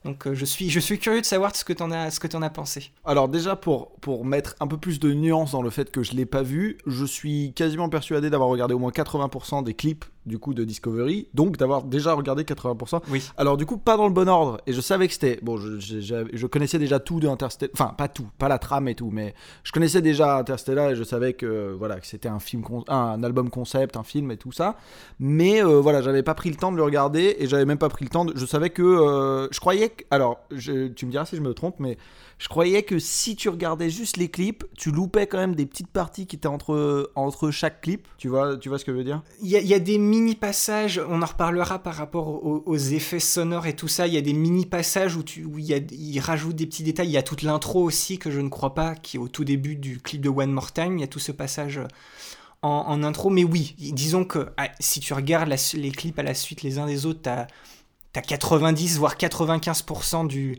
Donc euh, je suis, je suis curieux de savoir ce que que t'en as pensé. Alors déjà pour, pour mettre un peu plus de nuance dans le fait que je l'ai pas vu, je suis quasiment persuadé d'avoir regardé au moins 80% des clips du coup de Discovery, donc d'avoir déjà regardé 80%. Oui. Alors du coup pas dans le bon ordre, et je savais que c'était... Bon, je, je- je- je connaissais déjà tout de Interstellar, enfin pas tout, pas la trame et tout, mais je connaissais déjà Interstellar et je savais que voilà que c'était un film, con- un album concept, un film et tout ça, mais euh, voilà j'avais pas pris le temps de le regarder et j'avais même pas pris le temps de... Je savais que... euh, je croyais que... Alors je- tu me diras si je me trompe, mais je croyais que si tu regardais juste les clips, tu loupais quand même des petites parties qui étaient entre, entre chaque clip. Tu vois, tu vois ce que je veux dire? Il y, a- des mini passages, on en reparlera par rapport aux, effets sonores et tout ça. Il y a des mini passages où, tu, où rajoute des petits détails. Il y a toute l'intro aussi que je ne crois pas, qui est au tout début du clip de One More Time. Il y a tout ce passage en, intro. Mais oui, disons que ah, si tu regardes les clips à la suite les uns des autres, t'as as 90 voire 95% du,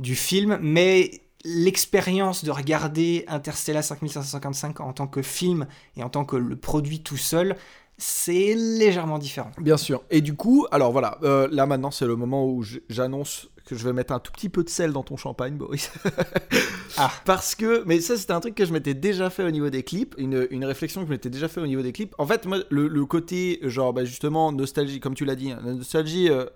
du film, mais l'expérience de regarder Interstellar 5555 en tant que film et en tant que le produit tout seul, c'est légèrement différent. Bien sûr. Et du coup, alors voilà, euh, là maintenant c'est le moment où j'annonce que je vais mettre un tout petit peu de sel dans ton champagne, Boris. Ah. Parce que, mais ça c'était un truc que je m'étais déjà fait au niveau des clips, une, une réflexion que je m'étais déjà fait au niveau des clips. En fait, moi, le, le côté, genre, bah, justement, nostalgie, comme tu l'as dit, hein, la nostalgie euh,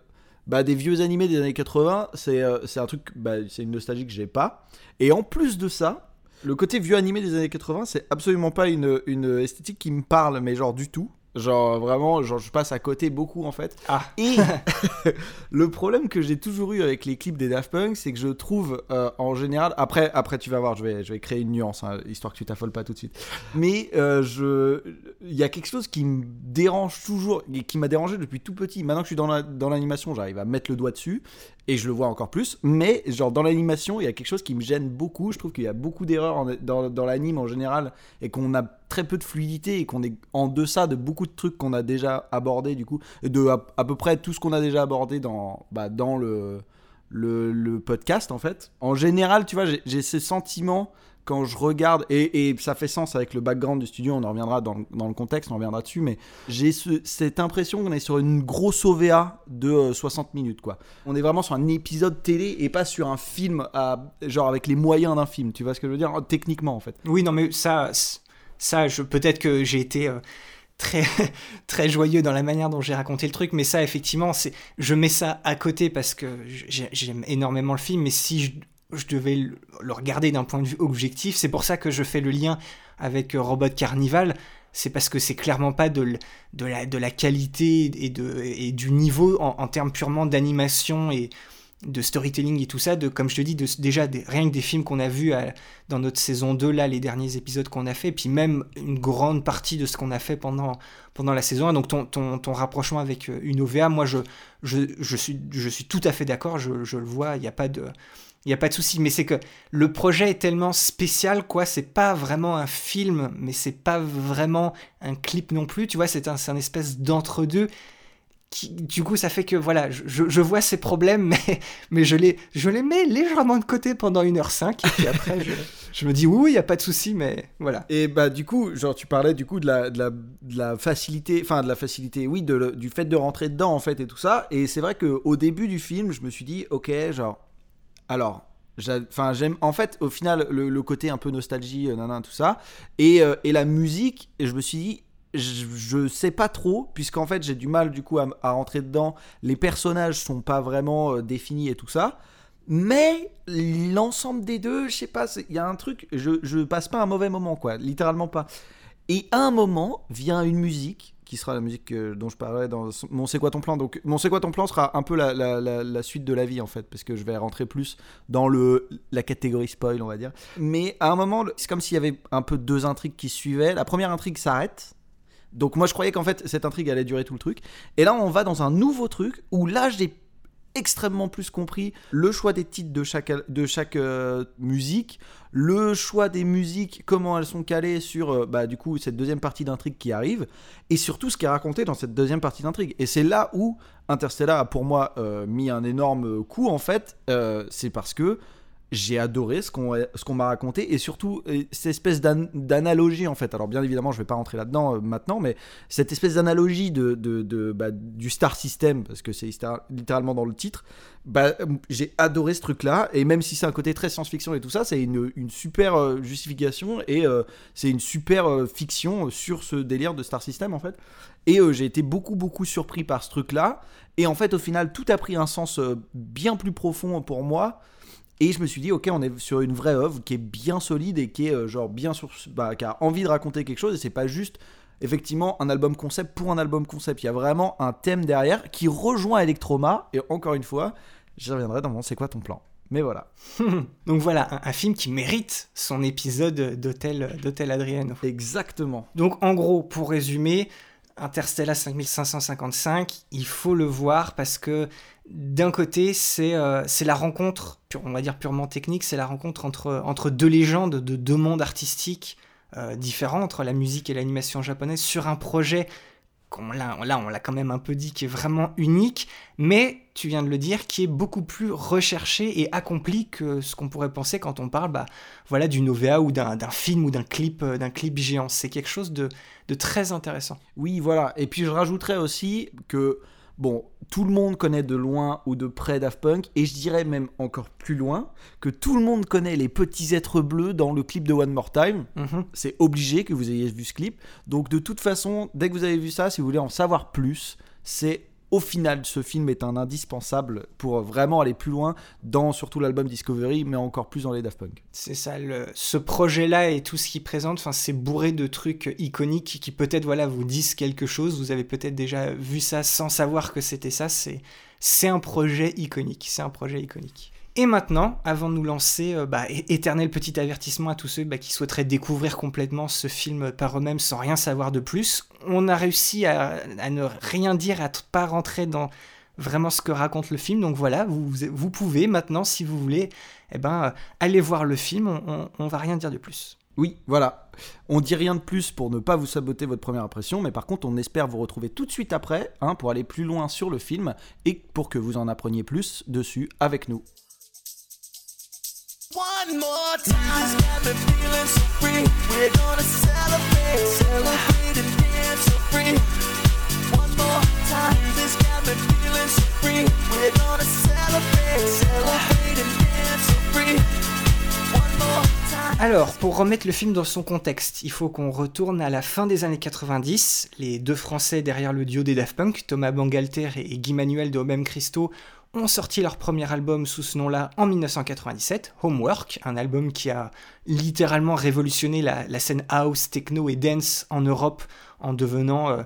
bah, des vieux animés des années 80, c'est euh, un truc, bah, c'est une nostalgie que j'ai pas. Et en plus de ça, le côté vieux animé des années 80, c'est absolument pas une, une esthétique qui me parle, mais genre du tout. Genre vraiment, genre je passe à côté beaucoup en fait. Ah. Et le problème que j'ai toujours eu avec les clips des Daft Punk, c'est que je trouve euh, en général, après, après tu vas voir, je vais, je vais créer une nuance, hein, histoire que tu t'affoles pas tout de suite. Mais euh, je, il y a quelque chose qui me dérange toujours, et qui m'a dérangé depuis tout petit. Maintenant que je suis dans la- dans l'animation, j'arrive à mettre le doigt dessus et je le vois encore plus. Mais genre dans l'animation, il y a quelque chose qui me gêne beaucoup. Je trouve qu'il y a beaucoup d'erreurs dans, dans l'anime en général et qu'on a très peu de fluidité et qu'on est en deçà de beaucoup de trucs qu'on a déjà abordés du coup, de à, peu près tout ce qu'on a déjà abordé dans, bah, dans le, le, le podcast en fait. En général, tu vois, j'ai j'ai ce sentiment quand je regarde, et, ça fait sens avec le background du studio, on en reviendra dans, dans le contexte, on reviendra dessus, mais j'ai ce- cette impression qu'on est sur une grosse OVA de euh, 60 minutes, quoi. On est vraiment sur un épisode télé et pas sur un film, à, genre avec les moyens d'un film, tu vois ce que je veux dire? Techniquement, en fait. Oui, non, mais ça, ça, peut-être que j'ai été euh, très, très joyeux dans la manière dont j'ai raconté le truc, mais ça, effectivement, c'est, je mets ça à côté parce que j'ai- j'aime énormément le film, mais si je, je devais le regarder d'un point de vue objectif, c'est pour ça que je fais le lien avec euh, Robot Carnival. C'est parce que c'est clairement pas de, de, la, de la qualité et, de, et du niveau en, termes purement d'animation et de storytelling et tout ça, de, comme je te dis, de, déjà rien que des films qu'on a vus dans notre saison 2, là, les derniers épisodes qu'on a fait, puis même une grande partie de ce qu'on a fait pendant, pendant la saison 1. Donc ton, ton, ton rapprochement avec euh, une OVA, moi je, je, je, suis, je suis tout à fait d'accord, je, je le vois, il n'y a pas de... Il n'y a pas de souci, mais c'est que le projet est tellement spécial, quoi. C'est pas vraiment un film, mais c'est pas vraiment un clip non plus. Tu vois, c'est un, un espèce d'entre-deux. Qui, du coup, ça fait que voilà, je, je- vois ces problèmes, mais, mais je, les, je les mets légèrement de côté pendant 1h05. Et puis après, je, me dis oui, il n'y a pas de souci, mais voilà. Et bah du coup, genre tu parlais du coup de la, de la, facilité, enfin de la facilité, oui, de, du fait de rentrer dedans en fait et tout ça. Et c'est vrai que au début du film, je me suis dit, ok, genre, alors, j'aime, en fait, au final, le, côté un peu nostalgie, euh, nanan, tout ça, et, euh, et la musique, je me suis dit, je, je sais pas trop, puisqu'en fait j'ai du mal du coup à, à rentrer dedans. Les personnages sont pas vraiment euh, définis et tout ça. Mais l'ensemble des deux, je sais pas, il y a un truc, je, je passe pas un mauvais moment, quoi, littéralement pas. Et à un moment vient une musique, sera la musique euh, dont je parlais dans mon C'est quoi ton plan? Donc, mon C'est quoi ton plan sera un peu la, la- la- la suite de la vie, en fait, parce que je vais rentrer plus dans le, la catégorie spoil, on va dire. Mais à un moment, c'est comme s'il y avait un peu deux intrigues qui suivaient. La première intrigue s'arrête. Donc, moi, je croyais qu'en fait, cette intrigue allait durer tout le truc. Et là, on va dans un nouveau truc où là, j'ai extrêmement plus compris le choix des titres de chaque, de chaque euh, musique, le choix des musiques, comment elles sont calées sur euh, bah, du coup cette deuxième partie d'intrigue qui arrive, et surtout ce qui est raconté dans cette deuxième partie d'intrigue. Et c'est là où Interstellar a pour moi euh, mis un énorme coup en fait, c'est parce que j'ai adoré ce qu'on ce m'a raconté et surtout euh, cette espèce d'an- d'analogie en fait. Alors bien évidemment, je vais pas rentrer là-dedans euh, maintenant, mais cette espèce d'analogie de, de, bah, du Star System parce que c'est littéra- littéralement dans le titre. Bah, euh, j'ai adoré ce truc-là et même si c'est un côté très science-fiction et tout ça, c'est une, super justification et c'est une super fiction sur ce délire de Star System en fait. Et j'ai été beaucoup beaucoup surpris par ce truc-là. Et en fait, au final, tout a pris un sens bien plus profond pour moi. Et je me suis dit, ok, on est sur une vraie œuvre qui est bien solide et qui est euh, genre bien sur, bah, qui a envie de raconter quelque chose. Et c'est pas juste effectivement un album concept pour un album concept. Il y a vraiment un thème derrière qui rejoint Electroma. Et encore une fois, j'y reviendrai dans mon C'est quoi ton plan Mais voilà. Donc voilà, un, un film qui mérite son épisode d'Hôtel d'Hôtel Adriano. Exactement. Donc en gros, pour résumer, Interstellar 5555, il faut le voir parce que d'un côté, c'est euh, la rencontre, on va dire purement technique, c'est la rencontre entre, deux légendes de deux mondes artistiques euh, différents, entre la musique et l'animation japonaise, sur un projet là on l'a quand même un peu dit, qui est vraiment unique, mais tu viens de le dire, qui est beaucoup plus recherché et accompli que ce qu'on pourrait penser quand on parle bah, voilà, d'une OVA ou d'un film ou d'un clip, euh, d'un clip géant. C'est quelque chose de, de très intéressant. Oui, voilà. Et puis je rajouterais aussi que, bon, tout le monde connaît de loin ou de près Daft Punk, et je dirais même encore plus loin, que tout le monde connaît les petits êtres bleus dans le clip de One More Time. Mhm. C'est obligé que vous ayez vu ce clip. Donc de toute façon, dès que vous avez vu ça, si vous voulez en savoir plus, c'est au final, ce film est un indispensable pour vraiment aller plus loin dans surtout l'album Discovery, mais encore plus dans les Daft Punk. C'est ça, le- ce projet-là et tout ce qu'il présente, c'est bourré de trucs iconiques qui peut-être voilà, vous disent quelque chose. Vous avez peut-être déjà vu ça sans savoir que c'était ça. C'est un projet iconique. C'est un projet iconique. Et maintenant, avant de nous lancer, euh, bah, éternel petit avertissement à tous ceux bah, qui souhaiteraient découvrir complètement ce film par eux-mêmes sans rien savoir de plus, on a réussi à, ne rien dire, à t- pas rentrer dans vraiment ce que raconte le film. Donc voilà, vous, pouvez maintenant, si vous voulez, eh ben, euh, aller voir le film, on, on, on va rien dire de plus. Oui, voilà. On dit rien de plus pour ne pas vous saboter votre première impression, mais par contre, on espère vous retrouver tout de suite après hein, pour aller plus loin sur le film et pour que vous en appreniez plus dessus avec nous. One more time, this got me feeling so free. We're gonna celebrate, celebrate and dance so free. One more time, this got me feeling so free. We're gonna celebrate, celebrate and dance so free. One more time. Alors, pour remettre le film dans son contexte, il faut qu'on retourne à la fin des années 90. Les deux Français derrière le duo des Daft Punk, Thomas Bangalter et Guy Manuel de Homem Christo, ont sorti leur premier album sous ce nom-là en 1997, Homework, un album qui a littéralement révolutionné la, scène house, techno et dance en Europe en devenant euh,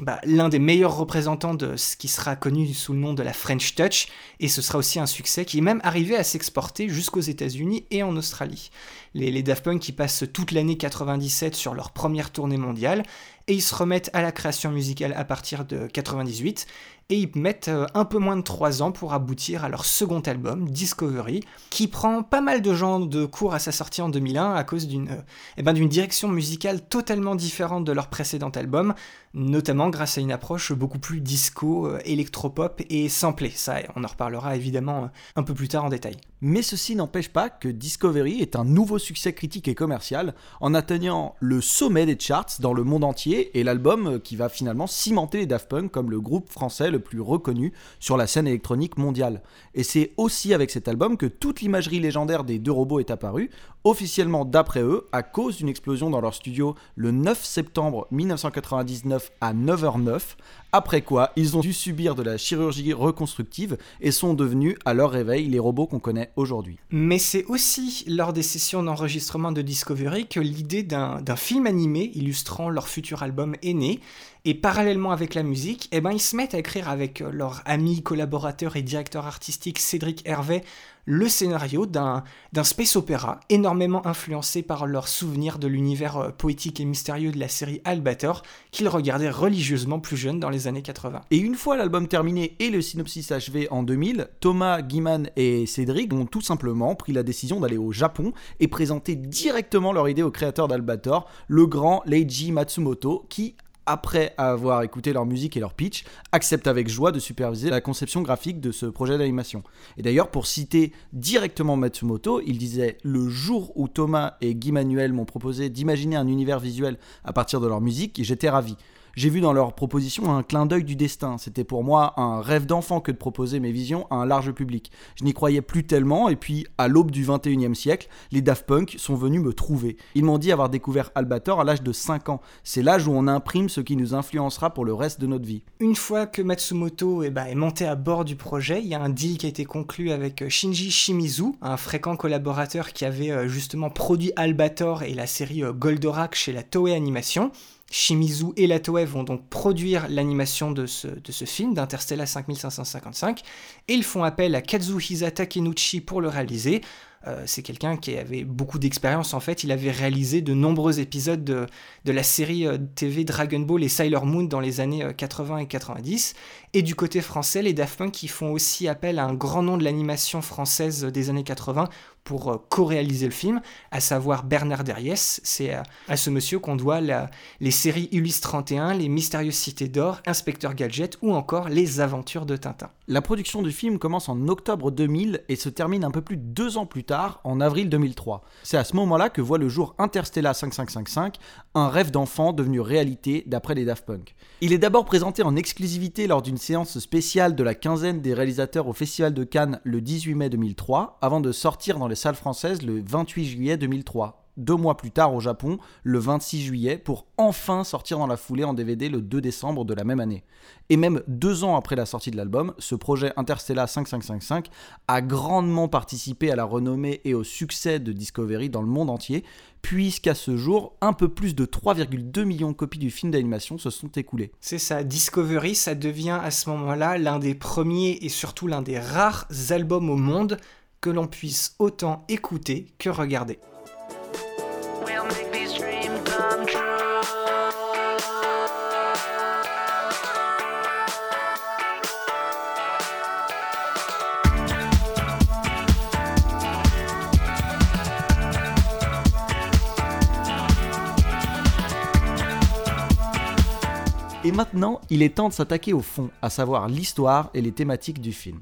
bah, l'un des meilleurs représentants de ce qui sera connu sous le nom de la French Touch, et ce sera aussi un succès qui est même arrivé à s'exporter jusqu'aux États-Unis et en Australie. Les, les Daft Punk qui passent toute l'année 97 sur leur première tournée mondiale, et ils se remettent à la création musicale à partir de 98, et ils mettent euh, un peu moins de 3 ans pour aboutir à leur second album, Discovery, qui prend pas mal de gens de cours à sa sortie en 2001 à cause d'une euh, eh ben, d'une direction musicale totalement différente de leur précédent album, notamment grâce à une approche beaucoup plus disco, euh, électropop et samplée. Ça, on en reparlera évidemment un peu plus tard en détail. Mais ceci n'empêche pas que Discovery est un nouveau succès critique et commercial en atteignant le sommet des charts dans le monde entier et l'album qui va finalement cimenter les Daft Punk comme le groupe français le plus reconnu sur la scène électronique mondiale. Et c'est aussi avec cet album que toute l'imagerie légendaire des deux robots est apparue, officiellement d'après eux, à cause d'une explosion dans leur studio le 9 septembre 1999 à 9h09, après quoi ils ont dû subir de la chirurgie reconstructive et sont devenus à leur réveil les robots qu'on connaît aujourd'hui. Mais c'est aussi lors des sessions d'enregistrement de Discovery que l'idée d'un film animé illustrant leur futur album est née. Et parallèlement avec la musique, eh ben, ils se mettent à écrire avec euh, leur ami, collaborateur et directeur artistique Cédric Hervé le scénario d'un space opéra énormément influencé par leurs souvenirs de l'univers euh, poétique et mystérieux de la série Albator qu'ils regardaient religieusement plus jeunes dans les années 80. Et une fois l'album terminé et le synopsis achevé en 2000, Thomas, Guiman et Cédric ont tout simplement pris la décision d'aller au Japon et présenter directement leur idée au créateur d'Albator, le grand Leiji Matsumoto, qui après avoir écouté leur musique et leur pitch, accepte avec joie de superviser la conception graphique de ce projet d'animation. Et d'ailleurs, pour citer directement Matsumoto, il disait Le jour où Thomas et Guy Manuel m'ont proposé d'imaginer un univers visuel à partir de leur musique, j'étais ravi. J'ai vu dans leur proposition un clin d'œil du destin. C'était pour moi un rêve d'enfant que de proposer mes visions à un large public. Je n'y croyais plus tellement, et puis, à l'aube du 21e siècle, les Daft Punk sont venus me trouver. Ils m'ont dit avoir découvert Albator à l'âge de 5 ans. C'est l'âge où on imprime ce qui nous influencera pour le reste de notre vie. Une fois que Matsumoto eh ben, est monté à bord du projet, il y a un deal qui a été conclu avec euh, Shinji Shimizu, un fréquent collaborateur qui avait euh, justement produit Albator et la série euh, Goldorak chez la Toei Animation. Shimizu et la Toei vont donc produire l'animation de ce, de ce film, d'Interstellar 5555, et ils font appel à Kazuhisa Takenuchi pour le réaliser. Euh, c'est quelqu'un qui avait beaucoup d'expérience en fait. Il avait réalisé de nombreux épisodes de, la série euh, TV Dragon Ball et Sailor Moon dans les années euh, 80 et 90. Et du côté français, les Daft Punk qui font aussi appel à un grand nom de l'animation française des années 80 pour euh, co-réaliser le film, à savoir Bernard Derriès. C'est à, ce monsieur qu'on doit les séries Ulysse 31, Les Mystérieuses Cités d'Or, Inspecteur Gadget ou encore Les Aventures de Tintin. La production du film commence en octobre 2000 et se termine un peu plus de deux ans plus tard, en avril 2003. C'est à ce moment-là que voit le jour Interstellar 5555, un rêve d'enfant devenu réalité d'après les Daft Punk. Il est d'abord présenté en exclusivité lors d'une séance spéciale de la quinzaine des réalisateurs au Festival de Cannes le 18 mai 2003, avant de sortir dans les salles françaises le 28 juillet 2003 deux mois plus tard au Japon, le 26 juillet, pour enfin sortir dans la foulée en DVD le 2 décembre de la même année. Et même deux ans après la sortie de l'album, ce projet Interstellar 5555 a grandement participé à la renommée et au succès de Discovery dans le monde entier, puisqu'à ce jour, un peu plus de 3,2 millions de copies du film d'animation se sont écoulées. C'est ça, Discovery, ça devient à ce moment-là l'un des premiers et surtout l'un des rares albums au monde que l'on puisse autant écouter que regarder. Et maintenant, il est temps de s'attaquer au fond, à savoir l'histoire et les thématiques du film.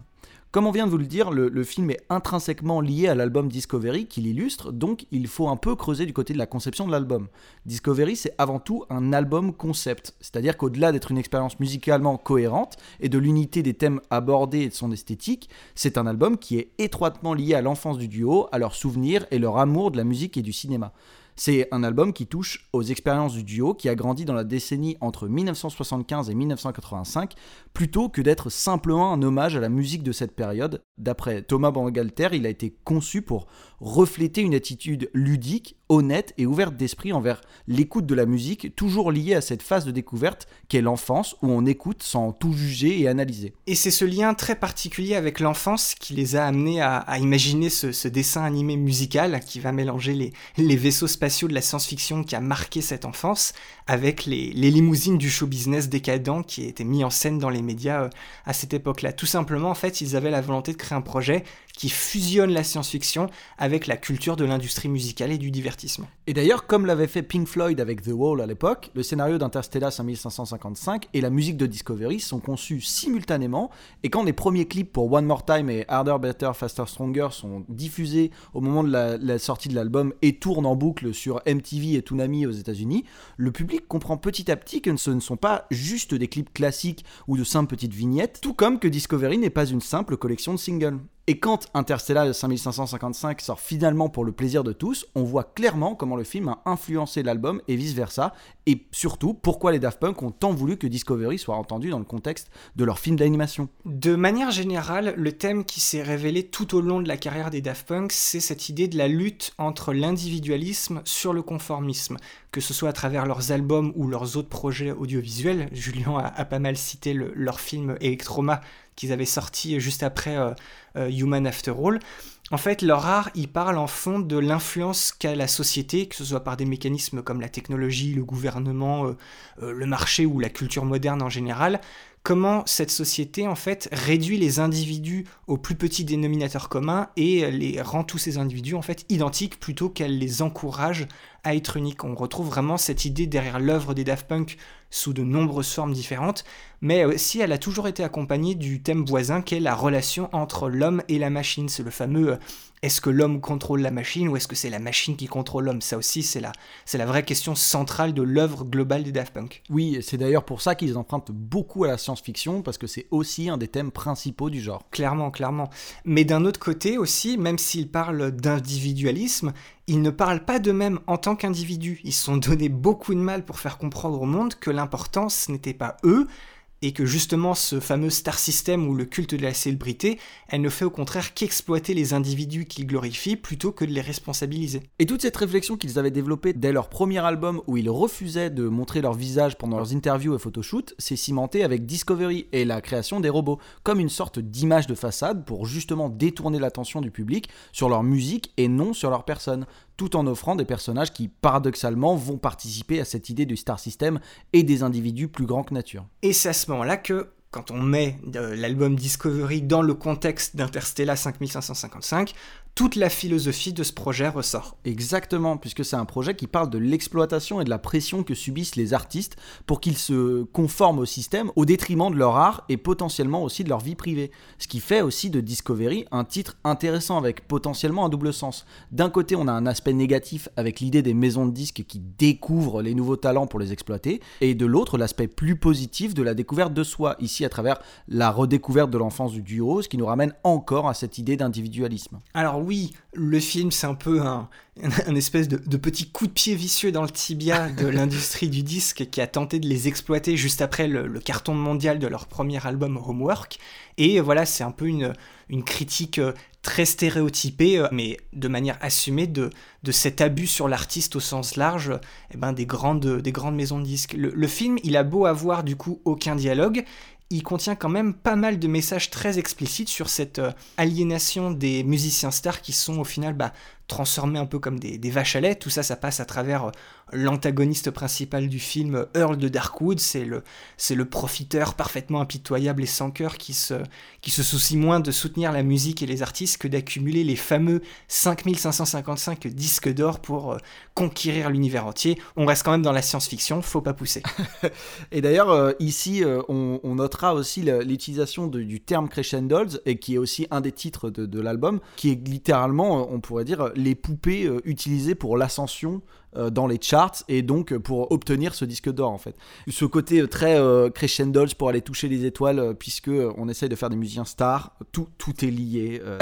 Comme on vient de vous le dire, le, film est intrinsèquement lié à l'album Discovery qui l'illustre, donc il faut un peu creuser du côté de la conception de l'album. Discovery, c'est avant tout un album concept, c'est-à-dire qu'au-delà d'être une expérience musicalement cohérente et de l'unité des thèmes abordés et de son esthétique, c'est un album qui est étroitement lié à l'enfance du duo, à leurs souvenirs et leur amour de la musique et du cinéma. C'est un album qui touche aux expériences du duo qui a grandi dans la décennie entre 1975 et 1985, plutôt que d'être simplement un hommage à la musique de cette période. D'après Thomas Bangalter, il a été conçu pour refléter une attitude ludique, honnête et ouverte d'esprit envers l'écoute de la musique, toujours liée à cette phase de découverte qu'est l'enfance, où on écoute sans tout juger et analyser. Et c'est ce lien très particulier avec l'enfance qui les a amenés à, imaginer ce, dessin animé musical qui va mélanger les, les vaisseaux spatiaux de la science-fiction qui a marqué cette enfance avec les, les limousines du show business décadent qui étaient mis en scène dans les médias euh, à cette époque-là. Tout simplement, en fait, ils avaient la volonté de créer un projet qui fusionne la science-fiction avec la culture de l'industrie musicale et du divertissement. Et d'ailleurs, comme l'avait fait Pink Floyd avec The Wall à l'époque, le scénario d'Interstellar 5555 et la musique de Discovery sont conçus simultanément, et quand les premiers clips pour One More Time et Harder, Better, Faster, Stronger sont diffusés au moment de la, la sortie de l'album et tournent en boucle sur MTV et Toonami aux États-Unis, le public comprend petit à petit que ce ne sont pas juste des clips classiques ou de simples petites vignettes, tout comme que Discovery n'est pas une simple collection de singles. Et quand Interstellar 5555 sort finalement pour le plaisir de tous, on voit clairement comment le film a influencé l'album et vice-versa, et surtout pourquoi les Daft Punk ont tant voulu que Discovery soit entendu dans le contexte de leur film d'animation. De manière générale, le thème qui s'est révélé tout au long de la carrière des Daft Punk, c'est cette idée de la lutte entre l'individualisme sur le conformisme, que ce soit à travers leurs albums ou leurs autres projets audiovisuels. Julien a, pas mal cité le- leur film Electroma qu'ils avaient sorti juste après euh, euh, Human After All. En fait, leur art, il parle en fond de l'influence qu'a la société, que ce soit par des mécanismes comme la technologie, le gouvernement, euh, le marché ou la culture moderne en général, comment cette société en fait réduit les individus au plus petit dénominateur commun et les rend tous ces individus en fait identiques plutôt qu'elle les encourage à être uniques. On retrouve vraiment cette idée derrière l'œuvre des Daft Punk sous de nombreuses formes différentes, mais aussi elle a toujours été accompagnée du thème voisin qui est la relation entre l'homme et la machine. C'est le fameux euh, est-ce que l'homme contrôle la machine ou est-ce que c'est la machine qui contrôle l'homme? Ça aussi, c'est la, c'est la vraie question centrale de l'œuvre globale des Daft Punk. Oui, c'est d'ailleurs pour ça qu'ils empruntent beaucoup à la science-fiction, parce que c'est aussi un des thèmes principaux du genre. Clairement, clairement. Mais d'un autre côté aussi, même s'ils parlent d'individualisme, ils ne parlent pas d'eux-mêmes en tant qu'individus. Ils se sont donné beaucoup de mal pour faire comprendre au monde que l'important, ce n'était pas eux, et que justement ce fameux star system ou le culte de la célébrité, elle ne fait au contraire qu'exploiter les individus qu'ils glorifient plutôt que de les responsabiliser. Et toute cette réflexion qu'ils avaient développée dès leur premier album où ils refusaient de montrer leur visage pendant leurs interviews et photoshoots s'est cimentée avec Discovery et la création des robots, comme une sorte d'image de façade pour justement détourner l'attention du public sur leur musique et non sur leur personne, tout en offrant des personnages qui paradoxalement vont participer à cette idée du star system et des individus plus grands que nature. Et c'est à ce moment-là que, quand on met euh, l'album Discovery dans le contexte d'Interstellar 5555, toute la philosophie de ce projet ressort. Exactement, puisque c'est un projet qui parle de l'exploitation et de la pression que subissent les artistes pour qu'ils se conforment au système au détriment de leur art et potentiellement aussi de leur vie privée. Ce qui fait aussi de Discovery un titre intéressant avec potentiellement un double sens. D'un côté, on a un aspect négatif avec l'idée des maisons de disques qui découvrent les nouveaux talents pour les exploiter, et de l'autre, l'aspect plus positif de la découverte de soi, ici à travers la redécouverte de l'enfance du duo, ce qui nous ramène encore à cette idée d'individualisme. Alors oui, le film c'est un peu un, un espèce de, de petit coup de pied vicieux dans le tibia de l'industrie du disque qui a tenté de les exploiter juste après le, le carton mondial de leur premier album Homework. Et voilà, c'est un peu une, une critique euh, très stéréotypée, euh, mais de manière assumée, de, de cet abus sur l'artiste au sens large eh ben, des, grandes, des grandes maisons de disques. Le, le film, il a beau avoir du coup aucun dialogue, il contient quand même pas mal de messages très explicites sur cette euh, aliénation des musiciens stars qui sont au final bah, transformés un peu comme des, des vaches à lait. Tout ça, ça passe à travers euh, l'antagoniste principal du film, Earl de Darkwood. C'est le, le profiteur parfaitement impitoyable et sans cœur qui se, qui se soucie moins de soutenir la musique et les artistes que d'accumuler les fameux 5555 disques d'or pour euh, conquérir l'univers entier. On reste quand même dans la science-fiction, faut pas pousser. Et d'ailleurs, euh, ici, on, notera aussi l'utilisation du terme crescendos, et qui est aussi un des titres de, l'album, qui est littéralement, on pourrait dire, les poupées euh, utilisées pour l'ascension dans les charts, et donc euh, pour obtenir ce disque d'or, en fait. Ce côté euh, très euh, pour aller toucher les étoiles, euh, puisque euh, on essaye de faire des musiciens stars, tout, tout est lié. euh.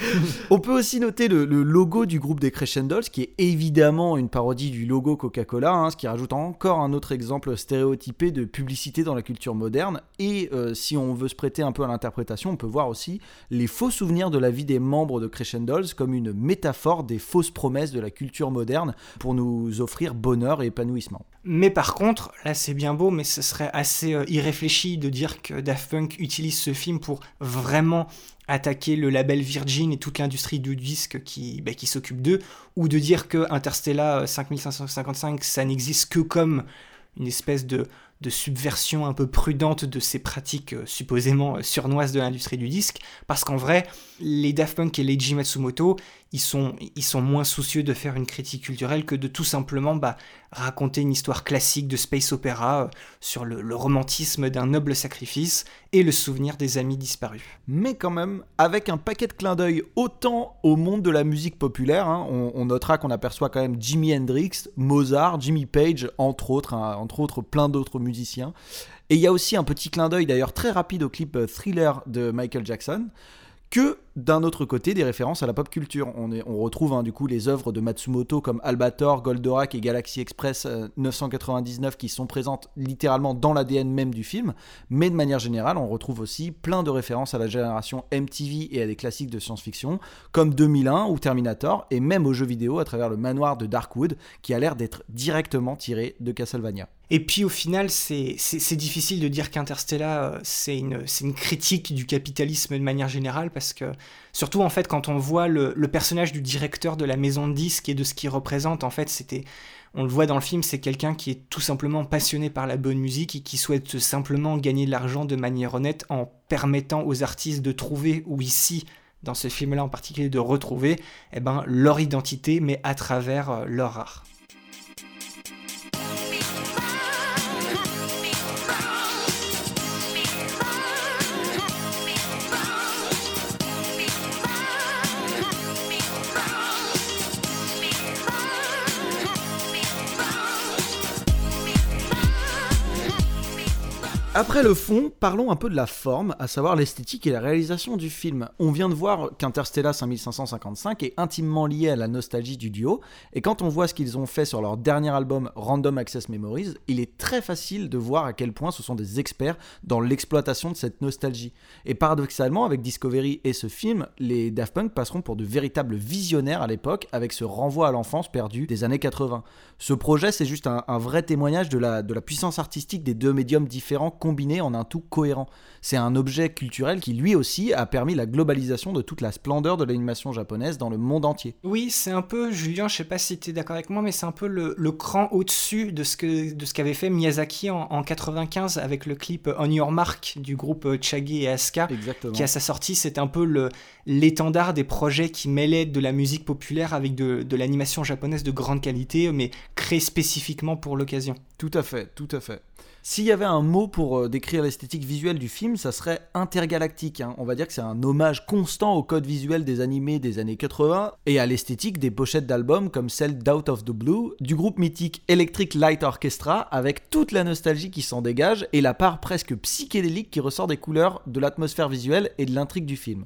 on peut aussi noter le, le logo du groupe des Crescendos, qui est évidemment une parodie du logo Coca-Cola, hein, ce qui rajoute encore un autre exemple stéréotypé de publicité dans la culture moderne. Et euh, si on veut se prêter un peu à l'interprétation, on peut voir aussi les faux souvenirs de la vie des membres de Crescendos comme une métaphore des fausses promesses de la culture moderne pour nous offrir bonheur et épanouissement. Mais par contre, là c'est bien beau, mais ce serait assez euh, irréfléchi de dire que Daft Punk utilise ce film pour vraiment attaquer le label Virgin et toute l'industrie du disque qui, bah, s'occupe d'eux, ou de dire que Interstellar euh, 5555, ça n'existe que comme une espèce de, subversion un peu prudente de ces pratiques euh, supposément euh, surnoises de l'industrie du disque, parce qu'en vrai, les Daft Punk et Leiji Matsumoto, ils sont, ils sont moins soucieux de faire une critique culturelle que de tout simplement bah, raconter une histoire classique de space opéra euh, sur le, romantisme d'un noble sacrifice et le souvenir des amis disparus. mais quand même avec un paquet de clins d'œil autant au monde de la musique populaire. hein. On, on notera qu'on aperçoit quand même Jimi Hendrix, Mozart, Jimmy Page, entre autres, hein, entre autres plein d'autres musiciens. Et il y a aussi un petit clin d'œil d'ailleurs très rapide au clip euh, Thriller de Michael Jackson. Que d'un autre côté, des références à la pop culture. On, retrouve hein, du coup les œuvres de Matsumoto comme Albator, Goldorak et Galaxy Express euh, 999 qui sont présentes littéralement dans l'ADN même du film. Mais de manière générale, on retrouve aussi plein de références à la génération MTV et à des classiques de science-fiction comme 2001 ou Terminator et même aux jeux vidéo à travers le manoir de Darkwood qui a l'air d'être directement tiré de Castlevania. Et puis au final, c'est difficile de dire qu'Interstellar, euh, c'est une critique du capitalisme de manière générale, parce que surtout en fait, quand on voit le, personnage du directeur de la maison de disques et de ce qu'il représente, en fait, c'était... On le voit dans le film, c'est quelqu'un qui est tout simplement passionné par la bonne musique et qui souhaite simplement gagner de l'argent de manière honnête en permettant aux artistes de trouver, ou ici, dans ce film-là en particulier, de retrouver eh ben, leur identité, mais à travers euh, leur art. Après le fond, parlons un peu de la forme, à savoir l'esthétique et la réalisation du film. On vient de voir qu'Interstellar 5555 est intimement lié à la nostalgie du duo, et quand on voit ce qu'ils ont fait sur leur dernier album Random Access Memories, il est très facile de voir à quel point ce sont des experts dans l'exploitation de cette nostalgie. Et paradoxalement, avec Discovery et ce film, les Daft Punk passeront pour de véritables visionnaires à l'époque, avec ce renvoi à l'enfance perdue des années 80. Ce projet, c'est juste un, vrai témoignage de la puissance artistique des deux médiums différents combinés en un tout cohérent. C'est un objet culturel qui lui aussi a permis la globalisation de toute la splendeur de l'animation japonaise dans le monde entier. Oui, c'est un peu, Julien, je sais pas si tu es d'accord avec moi, mais c'est un peu le, le cran au-dessus de ce que de ce qu'avait fait Miyazaki en, en 95 avec le clip On Your Mark du groupe euh, Chagi et Asuka. Exactement. Qui à sa sortie, c'est un peu le l'étendard des projets qui mêlaient de la musique populaire avec de, de l'animation japonaise de grande qualité, mais créée spécifiquement pour l'occasion. Tout à fait, tout à fait. S'il y avait un mot pour euh, décrire l'esthétique visuelle du film, ça serait intergalactique. hein. On va dire que c'est un hommage constant au code visuel des animés des années 80 et à l'esthétique des pochettes d'albums comme celle d'Out of the Blue, du groupe mythique Electric Light Orchestra, avec toute la nostalgie qui s'en dégage et la part presque psychédélique qui ressort des couleurs, de l'atmosphère visuelle et de l'intrigue du film.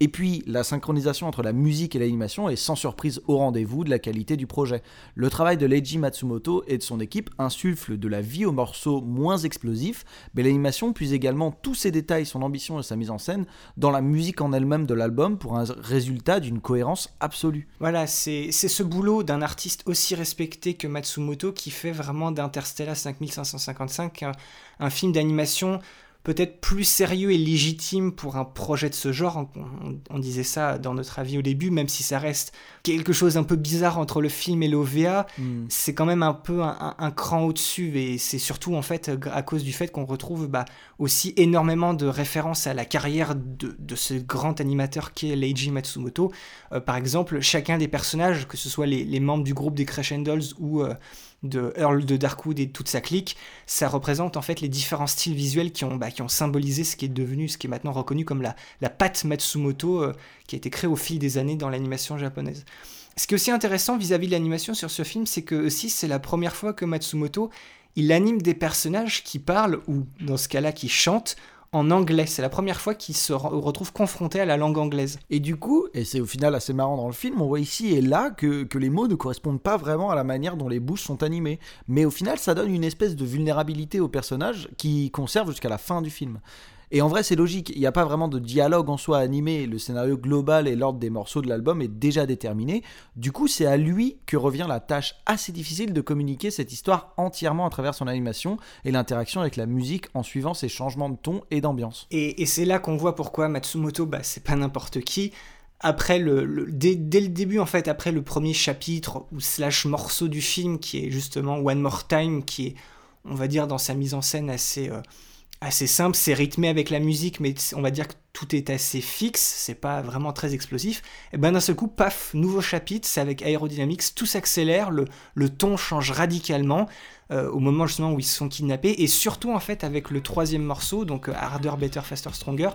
Et puis, la synchronisation entre la musique et l'animation est sans surprise au rendez-vous de la qualité du projet. Le travail de Leiji Matsumoto et de son équipe insuffle de la vie aux morceaux moins explosifs, mais l'animation puise également tous ses détails, son ambition et sa mise en scène dans la musique en elle-même de l'album pour un résultat d'une cohérence absolue. Voilà, c'est ce boulot d'un artiste aussi respecté que Matsumoto qui fait vraiment d'Interstellar 5555 un, un film d'animation peut-être plus sérieux et légitime pour un projet de ce genre. On, disait ça dans notre avis au début, même si ça reste quelque chose un peu bizarre entre le film et l'OVA, Hmm. c'est quand même un peu un, un- un cran au-dessus et c'est surtout en fait à cause du fait qu'on retrouve bah, aussi énormément de références à la carrière de, de ce grand animateur qui est Leiji Matsumoto. Euh, par exemple, chacun des personnages, que ce soit les, les membres du groupe des Crescendos ou euh, de Earl de Darkwood et toute sa clique, ça représente en fait les différents styles visuels qui ont, bah, qui ont symbolisé ce qui est devenu, ce qui est maintenant reconnu comme la, la patte Matsumoto euh, qui a été créée au fil des années dans l'animation japonaise. Ce qui est aussi intéressant vis-à-vis de l'animation sur ce film, c'est que aussi c'est la première fois que Matsumoto il anime des personnages qui parlent ou dans ce cas-là qui chantent en anglais. C'est la première fois qu'il se re- retrouve confronté à la langue anglaise. Et du coup, et c'est au final assez marrant dans le film, on voit ici et là que, que les mots ne correspondent pas vraiment à la manière dont les bouches sont animées. Mais au final, ça donne une espèce de vulnérabilité au personnage qui conserve jusqu'à la fin du film. Et en vrai, c'est logique, il n'y a pas vraiment de dialogue en soi animé, le scénario global et l'ordre des morceaux de l'album est déjà déterminé. Du coup, c'est à lui que revient la tâche assez difficile de communiquer cette histoire entièrement à travers son animation et l'interaction avec la musique en suivant ses changements de ton et d'ambiance. Et, c'est là qu'on voit pourquoi Matsumoto, bah, c'est pas n'importe qui. Après le, dès le début, en fait, après le premier chapitre ou slash morceau du film, qui est justement One More Time, qui est, on va dire, dans sa mise en scène assez, euh, assez simple, c'est rythmé avec la musique, mais on va dire que tout est assez fixe, c'est pas vraiment très explosif. Et ben d'un seul coup, paf, nouveau chapitre, c'est avec Aerodynamics, tout s'accélère, le, ton change radicalement euh, au moment justement où ils se sont kidnappés, et surtout en fait avec le troisième morceau, donc euh, Harder, Better, Faster, Stronger,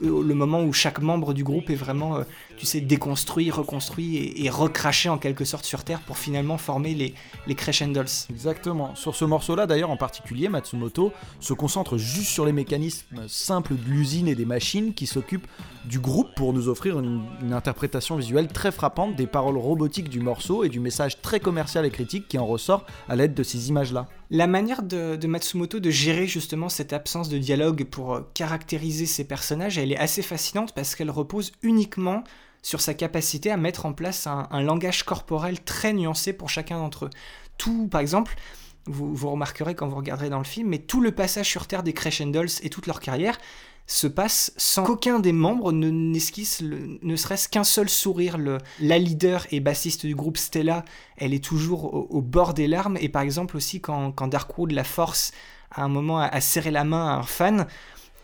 le moment où chaque membre du groupe est vraiment, euh, tu sais, déconstruit, reconstruit et, recraché en quelque sorte sur Terre pour finalement former les, les Crescendos. Exactement. Sur ce morceau-là, d'ailleurs, en particulier, Matsumoto se concentre juste sur les mécanismes simples de l'usine et des machines qui s'occupent du groupe pour nous offrir une interprétation visuelle très frappante des paroles robotiques du morceau et du message très commercial et critique qui en ressort à l'aide de ces images-là. La manière de, Matsumoto de gérer justement cette absence de dialogue pour euh, caractériser ses personnages, elle est assez fascinante parce qu'elle repose uniquement sur sa capacité à mettre en place un, langage corporel très nuancé pour chacun d'entre eux. Tout, par exemple, vous, remarquerez quand vous regarderez dans le film, mais tout le passage sur Terre des Crescendos et toute leur carrière se passe sans qu'aucun des membres ne n'esquisse le- ne serait-ce qu'un seul sourire. Le, la leader et bassiste du groupe Stella, elle est toujours au, bord des larmes. Et par exemple aussi quand, quand Darkwood la force à un moment à, serrer la main à un fan,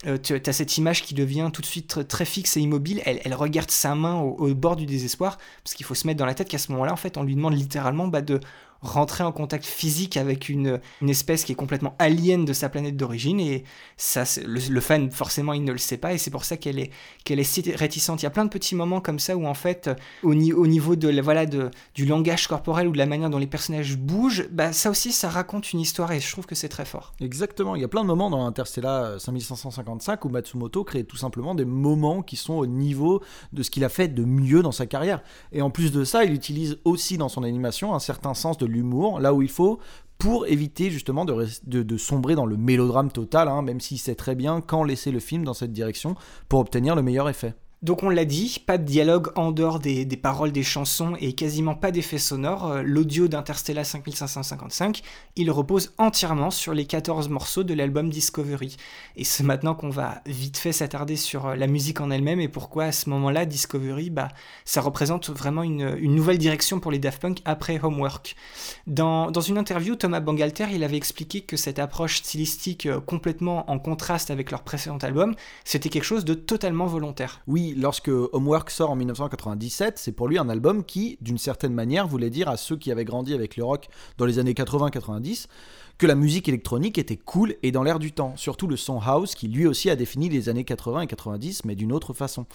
euh, tu as cette image qui devient tout de suite très, fixe et immobile. Elle, elle regarde sa main au, au bord du désespoir, parce qu'il faut se mettre dans la tête qu'à ce moment-là, en fait, on lui demande littéralement bah, de rentrer en contact physique avec une, espèce qui est complètement alien de sa planète d'origine. Et ça, le, fan, forcément, il ne le sait pas, et c'est pour ça qu'elle est, qu'elle est si réticente. Il y a plein de petits moments comme ça où, en fait, au, ni- au niveau de, voilà, de, du langage corporel ou de la manière dont les personnages bougent, bah, ça aussi, ça raconte une histoire, et je trouve que c'est très fort. Exactement, il y a plein de moments dans Interstellar 5555 où Matsumoto crée tout simplement des moments qui sont au niveau de ce qu'il a fait de mieux dans sa carrière. Et en plus de ça, il utilise aussi dans son animation un certain sens de l'humour, là où il faut, pour éviter justement de, de sombrer dans le mélodrame total, hein, même s'il sait très bien quand laisser le film dans cette direction pour obtenir le meilleur effet. Donc on l'a dit, pas de dialogue en dehors des, paroles des chansons et quasiment pas d'effets sonores. Euh, L'audio d'Interstellar 5555, il repose entièrement sur les 14 morceaux de l'album Discovery. Et c'est maintenant qu'on va vite fait s'attarder sur euh, la musique en elle-même et pourquoi à ce moment-là, Discovery, bah, ça représente vraiment une, nouvelle direction pour les Daft Punk après Homework. Dans, dans une interview, Thomas Bangalter, il avait expliqué que cette approche stylistique euh, complètement en contraste avec leur précédent album, c'était quelque chose de totalement volontaire. Oui, lorsque Homework sort en 1997, c'est pour lui un album qui, d'une certaine manière, voulait dire à ceux qui avaient grandi avec le rock dans les années 80-90 que la musique électronique était cool et dans l'air du temps, surtout le son house qui lui aussi a défini les années 80 et 90 mais d'une autre façon.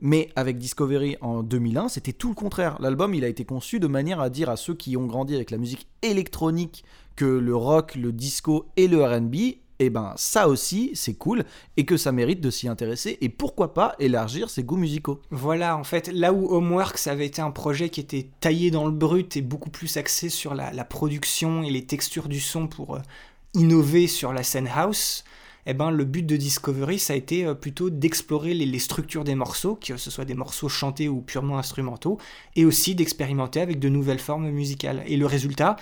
Mais avec Discovery en 2001, c'était tout le contraire. L'album, il a été conçu de manière à dire à ceux qui ont grandi avec la musique électronique que le rock, le disco et le R&B eh ben ça aussi c'est cool et que ça mérite de s'y intéresser et pourquoi pas élargir ses goûts musicaux. Voilà, en fait, là où Homework, ça avait été un projet qui était taillé dans le brut et beaucoup plus axé sur la, production et les textures du son pour euh, innover sur la scène house, eh ben, le but de Discovery, ça a été euh, plutôt d'explorer les, les structures des morceaux, que ce soit des morceaux chantés ou purement instrumentaux, et aussi d'expérimenter avec de nouvelles formes musicales. Et le résultat,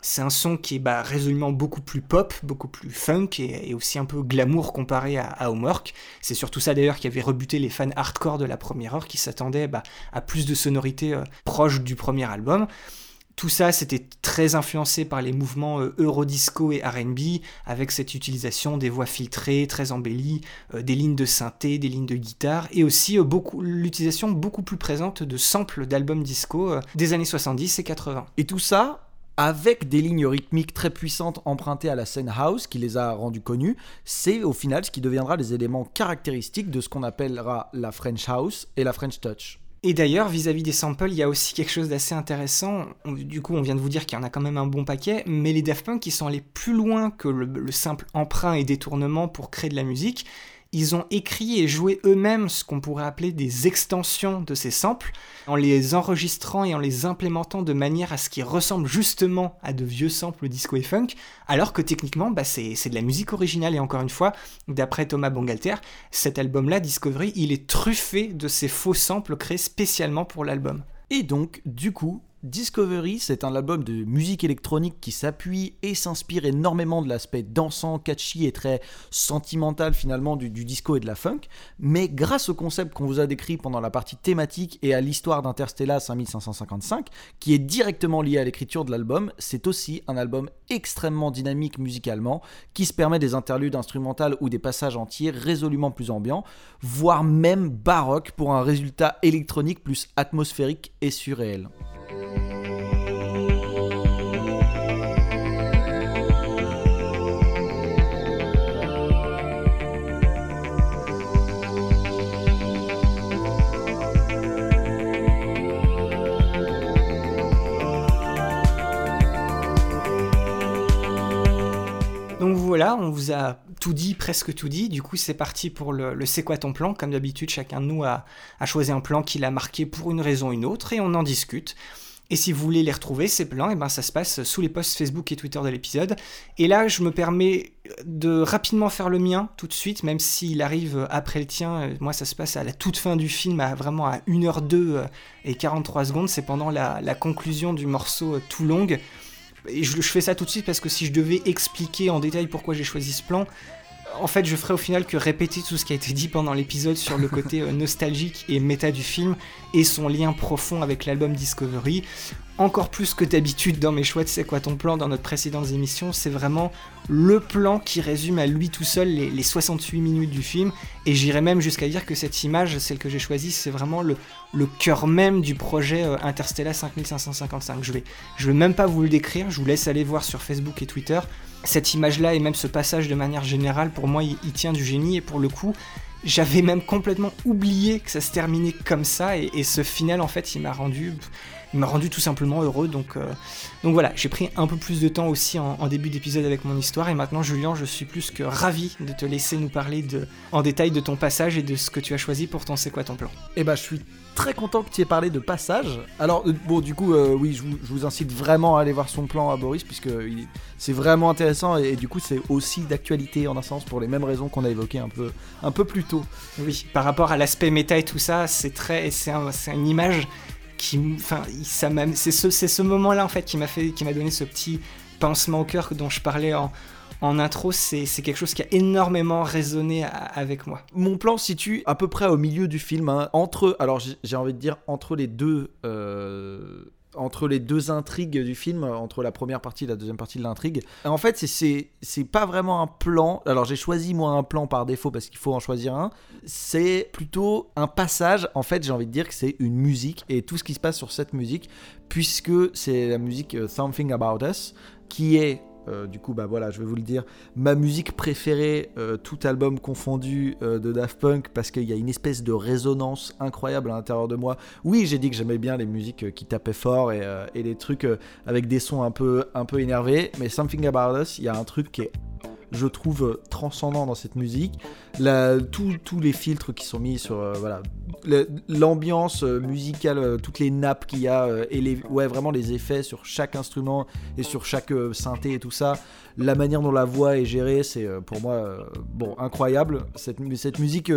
C'est un son qui est bah, résolument beaucoup plus pop, beaucoup plus funk et, aussi un peu glamour comparé à, Homework. C'est surtout ça d'ailleurs qui avait rebuté les fans hardcore de la première heure qui s'attendaient bah, à plus de sonorités euh, proches du premier album. Tout ça, c'était très influencé par les mouvements euh, Eurodisco et RB, avec cette utilisation des voix filtrées, très embellies, euh, des lignes de synthé, des lignes de guitare, et aussi euh, beaucoup, l'utilisation beaucoup plus présente de samples d'albums disco euh, des années 70 et 80. Et tout ça avec des lignes rythmiques très puissantes empruntées à la scène house qui les a rendues connues, c'est au final ce qui deviendra les éléments caractéristiques de ce qu'on appellera la French house et la French touch. Et d'ailleurs, vis-à-vis des samples, il y a aussi quelque chose d'assez intéressant. Du coup, on vient de vous dire qu'il y en a quand même un bon paquet, mais les Daft Punk, ils sont allés plus loin que le simple emprunt et détournement pour créer de la musique. Ils ont écrit et joué eux-mêmes ce qu'on pourrait appeler des extensions de ces samples, en les enregistrant et en les implémentant de manière à ce qu'ils ressemblent justement à de vieux samples disco et funk, alors que techniquement, bah, c'est de la musique originale. Et encore une fois, d'après Thomas Bangalter, cet album-là, Discovery, il est truffé de ces faux samples créés spécialement pour l'album. Et donc, du coup, Discovery, c'est un album de musique électronique qui s'appuie et s'inspire énormément de l'aspect dansant, catchy et très sentimental finalement du, disco et de la funk, mais grâce au concept qu'on vous a décrit pendant la partie thématique et à l'histoire d'Interstellar 5555, qui est directement lié à l'écriture de l'album, c'est aussi un album extrêmement dynamique musicalement, qui se permet des interludes instrumentales ou des passages entiers résolument plus ambiants, voire même baroque pour un résultat électronique plus atmosphérique et surréel. Donc voilà, on vous a tout dit, presque tout dit. Du coup, c'est parti pour le, C'est quoi ton plan? Comme d'habitude, chacun de nous a, choisi un plan qu'il a marqué pour une raison ou une autre et on en discute. Et si vous voulez les retrouver, ces plans, et ben ça se passe sous les posts Facebook et Twitter de l'épisode. Et là, je me permets de rapidement faire le mien tout de suite, même s'il arrive après le tien. Moi, ça se passe à la toute fin du film, à vraiment à 1h02 euh, et 43 secondes. C'est pendant la, conclusion du morceau tout long. Et je, je fais ça tout de suite parce que si je devais expliquer en détail pourquoi j'ai choisi ce plan, en fait, je ferais au final que répéter tout ce qui a été dit pendant l'épisode sur le côté euh, nostalgique et méta du film et son lien profond avec l'album Discovery. Encore plus que d'habitude dans mes choix de C'est quoi ton plan dans notre précédentes émissions, c'est vraiment le plan qui résume à lui tout seul les, les 68 minutes du film. Et j'irais même jusqu'à dire que cette image, celle que j'ai choisie, c'est vraiment le, cœur même du projet euh, Interstellar 5555. Je vais, vais même pas vous le décrire, je vous laisse aller voir sur Facebook et Twitter. Cette image-là et même ce passage de manière générale, pour moi, il, tient du génie. Et pour le coup, j'avais même complètement oublié que ça se terminait comme ça. Et ce final, en fait, il m'a rendu, il m'a rendu tout simplement heureux. Donc, euh, donc voilà, j'ai pris un peu plus de temps aussi en, en début d'épisode avec mon histoire et maintenant, Julien, je suis plus que ravi de te laisser nous parler de, en détail de ton passage et de ce que tu as choisi pour ton C'est quoi ton plan? Eh ben, je suis très content que tu aies parlé de passage. Alors, euh, bon, du coup, euh, oui, je vous, je vous incite vraiment à aller voir son plan à Boris, puisque c'est vraiment intéressant et, et du coup, c'est aussi d'actualité en un sens pour les mêmes raisons qu'on a évoquées un peu, un peu plus tôt. Oui, par rapport à l'aspect méta et tout ça, c'est très, c'est un- c'est une image enfin, c'est ce, moment-là en fait qui m'a fait, qui m'a donné ce petit pincement au cœur dont je parlais en, intro. C'est, quelque chose qui a énormément résonné avec moi. Mon plan se situe à peu près au milieu du film, hein, entre, alors j'ai j'ai envie de dire entre les deux, euh, entre les deux intrigues du film, entre la première partie et la deuxième partie de l'intrigue. En fait, c'est- pas vraiment un plan. Alors j'ai choisi moi un plan par défaut parce qu'il faut en choisir un. C'est plutôt un passage. En fait, j'ai envie de dire que c'est une musique et tout ce qui se passe sur cette musique, puisque c'est la musique euh, Something About Us, qui est euh, du coup, bah voilà, je vais vous le dire, ma musique préférée, euh, tout album confondu euh, de Daft Punk, parce qu'il y a une espèce de résonance incroyable à l'intérieur de moi. Oui, j'ai dit que j'aimais bien les musiques qui tapaient fort et, les trucs avec des sons un peu, un peu énervés, mais Something About Us, il y a un truc qui est je trouve transcendant dans cette musique. Tous- les filtres qui sont mis sur, euh, voilà, l'ambiance euh, musicale, euh, toutes les nappes qu'il y a et les, ouais, vraiment les effets sur chaque instrument et sur chaque synthé et tout ça, la manière dont la voix est gérée, c'est pour moi bon incroyable. Cette, mu- cette musique,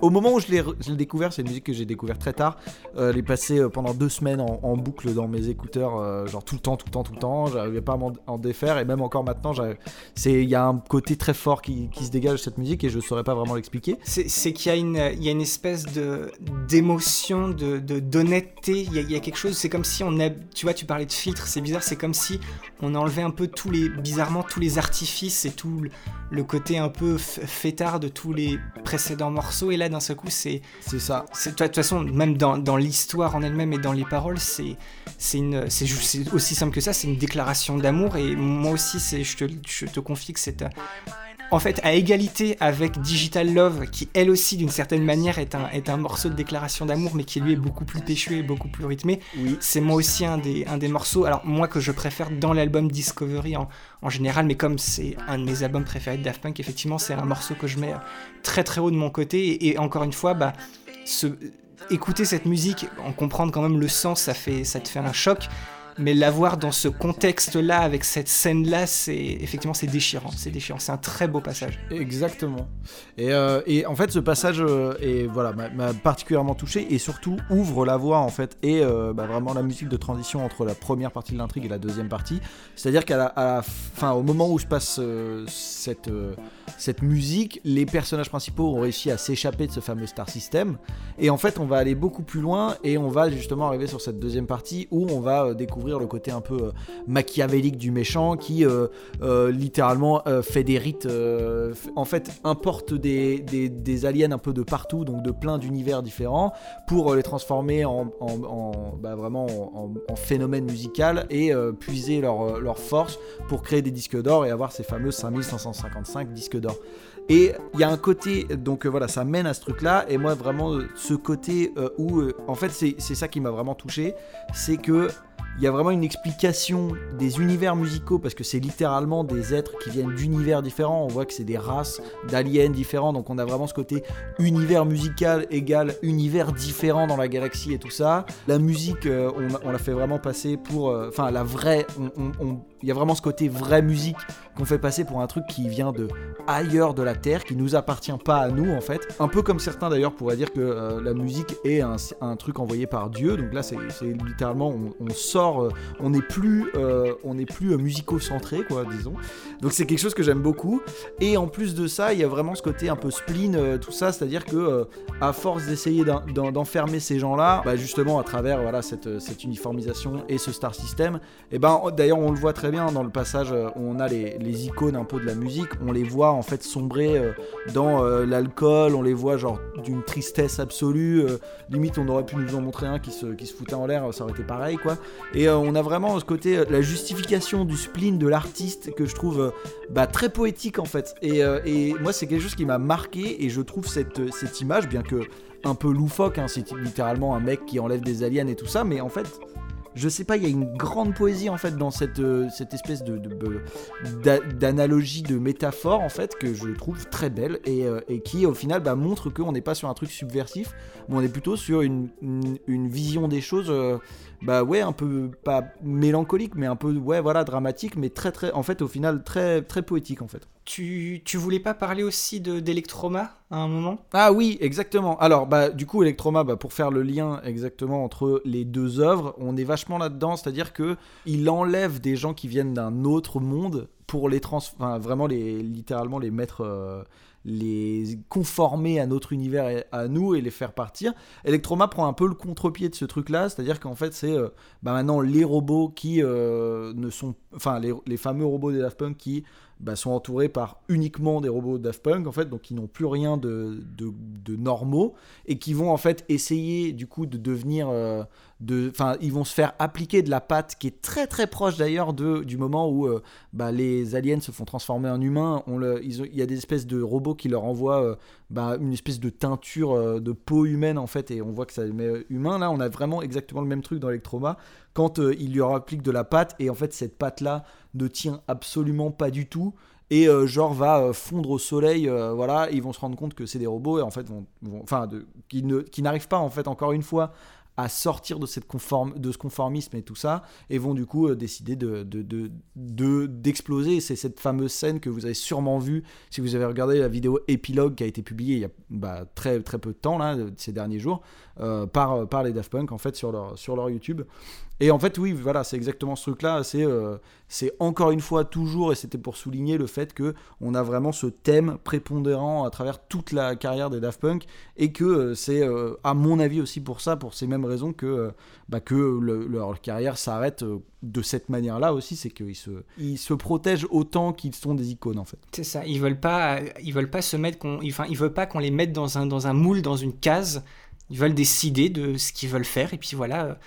au moment où je l'ai découvert, c'est une musique que j'ai découvert très tard. Elle est passée pendant deux semaines en, boucle dans mes écouteurs, genre tout le temps, tout le temps, tout le temps. J'arrivais pas à m'en en défaire et même encore maintenant, c'est il y a un côté très fort qui, qui se dégage de cette musique et je saurais pas vraiment l'expliquer. C'est qu'il y, a une- il y a une espèce de d'émotion, de de- d'honnêteté. Il, y a- il y a quelque chose. C'est comme si on a, tu vois, tu parlais de filtre. C'est bizarre. C'est comme si on enlevait un peu tous les, bizarrement, tous les artifices et tout le, côté un peu fêtard de tous les précédents morceaux. Et là, d'un seul coup, c'est C'est ça. de toute façon, même dans, dans l'histoire en elle-même et dans les paroles, c'est aussi simple que ça. C'est une déclaration d'amour. Et moi aussi, je te, je te confie que c'est euh, en fait à égalité avec Digital Love, qui elle aussi d'une certaine manière est un, est un morceau de déclaration d'amour, mais qui lui est beaucoup plus péchu et beaucoup plus rythmé. Oui. C'est moi aussi un des, un des morceaux, alors moi que je préfère dans l'album Discovery en, en général, mais comme c'est un de mes albums préférés de Daft Punk, effectivement c'est un morceau que je mets très très haut de mon côté. Et, et encore une fois, bah, ce, écouter cette musique, en comprendre quand même le sens, ça, fait, ça te fait un choc. Mais l'avoir dans ce contexte-là, avec cette scène-là, c'est effectivement c'est déchirant. C'est déchirant. C'est un très beau passage. Exactement. Et, euh, et en fait, ce passage euh, est, voilà, m'a- particulièrement touché et surtout ouvre la voie en fait et euh, bah, vraiment la musique de transition entre la première partie de l'intrigue et la deuxième partie. C'est-à-dire qu'à la, fin, au moment où se passe euh, cette, cette musique, les personnages principaux ont réussi à s'échapper de ce fameux Star System. Et en fait, on va aller beaucoup plus loin et on va justement arriver sur cette deuxième partie où on va euh, découvrir le côté un peu euh, machiavélique du méchant qui euh, littéralement fait des rites, en fait importe des, des- aliens un peu de partout, donc de plein d'univers différents, pour les transformer en, bah, vraiment en, en- phénomène musical et puiser leur, leur force pour créer des disques d'or et avoir ces fameux 5555 disques d'or. Et il y a un côté, donc euh, voilà, ça mène à ce truc-là, et moi vraiment, euh, ce côté euh, où, en fait, c'est ça qui m'a vraiment touché, c'est que il y a vraiment une explication des univers musicaux parce que c'est littéralement des êtres qui viennent d'univers différents. On voit que c'est des races d'aliens différents, donc on a vraiment ce côté univers musical égale univers différent dans la galaxie et tout ça. La musique, on, la fait vraiment passer pour, enfin la vraie, on- on- il y a vraiment ce côté vraie musique qu'on fait passer pour un truc qui vient de ailleurs de la Terre, qui nous appartient pas à nous en fait. Un peu comme certains d'ailleurs pourraient dire que euh, la musique est un, truc envoyé par Dieu. Donc là c'est littéralement on, sort, euh, on n'est plus, euh, on n'est plus musico-centré quoi, disons. Donc c'est quelque chose que j'aime beaucoup. Et en plus de ça, il y a vraiment ce côté un peu spleen, tout ça, c'est-à-dire que à force d'essayer d'en- d'en- d'enfermer ces gens-là, bah, justement à travers voilà cette, uniformisation et ce star system, et ben d'ailleurs on le voit très dans le passage euh, où on a les, icônes un peu de la musique, on les voit en fait sombrer euh, dans euh, l'alcool, on les voit genre d'une tristesse absolue, limite on aurait pu nous en montrer un qui se, foutait en l'air, ça aurait été pareil quoi. Et on a vraiment ce côté, la justification du spleen de l'artiste que je trouve bah, très poétique en fait. Et, moi c'est quelque chose qui m'a marqué et je trouve cette, cette image, bien que un peu loufoque, hein, c'est littéralement un mec qui enlève des aliens et tout ça, mais en fait je sais pas, il y a une grande poésie en fait dans cette, euh, espèce de, de- de- d'a- d'analogie, de métaphore en fait que je trouve très belle et, euh, qui au final bah, montre qu'on n'est pas sur un truc subversif, mais on est plutôt sur une vision des choses, euh, bah ouais, un peu pas mélancolique, mais un peu ouais voilà dramatique, mais très très, en fait au final très très poétique en fait. Tu, tu voulais pas parler aussi de d'Electroma à un moment? Ah oui, exactement. Alors, bah, du coup, Electroma, bah, pour faire le lien exactement entre les deux œuvres, on est vachement là-dedans, c'est-à-dire que il enlève des gens qui viennent d'un autre monde pour les trans, enfin, vraiment les, littéralement les mettre, euh, les conformer à notre univers et à nous et les faire partir. Electroma prend un peu le contre-pied de ce truc-là, c'est-à-dire qu'en fait, c'est euh, bah, maintenant les robots qui euh, ne sont, enfin, les, les fameux robots des Daft Punk qui bah, sont entourés par uniquement des robots Daft Punk, en fait, donc qui n'ont plus rien de, de, de normaux, et qui vont en fait essayer du coup de devenir... euh, de, Ils vont se faire appliquer de la pâte qui est très très proche d'ailleurs du moment où euh, bah, les aliens se font transformer en humains. On le, il y a des espèces de robots qui leur envoient euh, bah, une espèce de teinture euh, de peau humaine en fait, et on voit que ça met humain. Là, on a vraiment exactement le même truc dans Electroma quand ils leur appliquent de la pâte, et en fait, cette pâte là ne tient absolument pas du tout. et genre va fondre au soleil. voilà, ils vont se rendre compte que c'est des robots et en fait vont, qui n'arrivent pas en fait encore une fois à sortir de cette de ce conformisme et tout ça, et vont du coup euh, décider de de- de- de- d'exploser. c'est cette fameuse scène que vous avez sûrement vue si vous avez regardé la vidéo épilogue qui a été publiée il y a bah, très très peu de temps là, ces derniers jours, euh, par par les Daft Punk en fait sur leur sur leur YouTube. Et en fait, oui, voilà, c'est exactement ce truc-là. C'est euh, c'est encore une fois toujours, et c'était pour souligner le fait que on a vraiment ce thème prépondérant à travers toute la carrière des Daft Punk, et que euh, c'est, euh, à mon avis, aussi pour ça, pour ces mêmes raisons que, bah, que le- leur carrière s'arrête de cette manière-là aussi, c'est qu'ils se, ils se protègent autant qu'ils sont des icônes, en fait. C'est ça, ils veulent pas, ils veulent pas se mettre, qu'on, enfin, ils veulent pas qu'on les mette dans un, dans un moule, dans une case. Ils veulent décider de ce qu'ils veulent faire. Et puis voilà,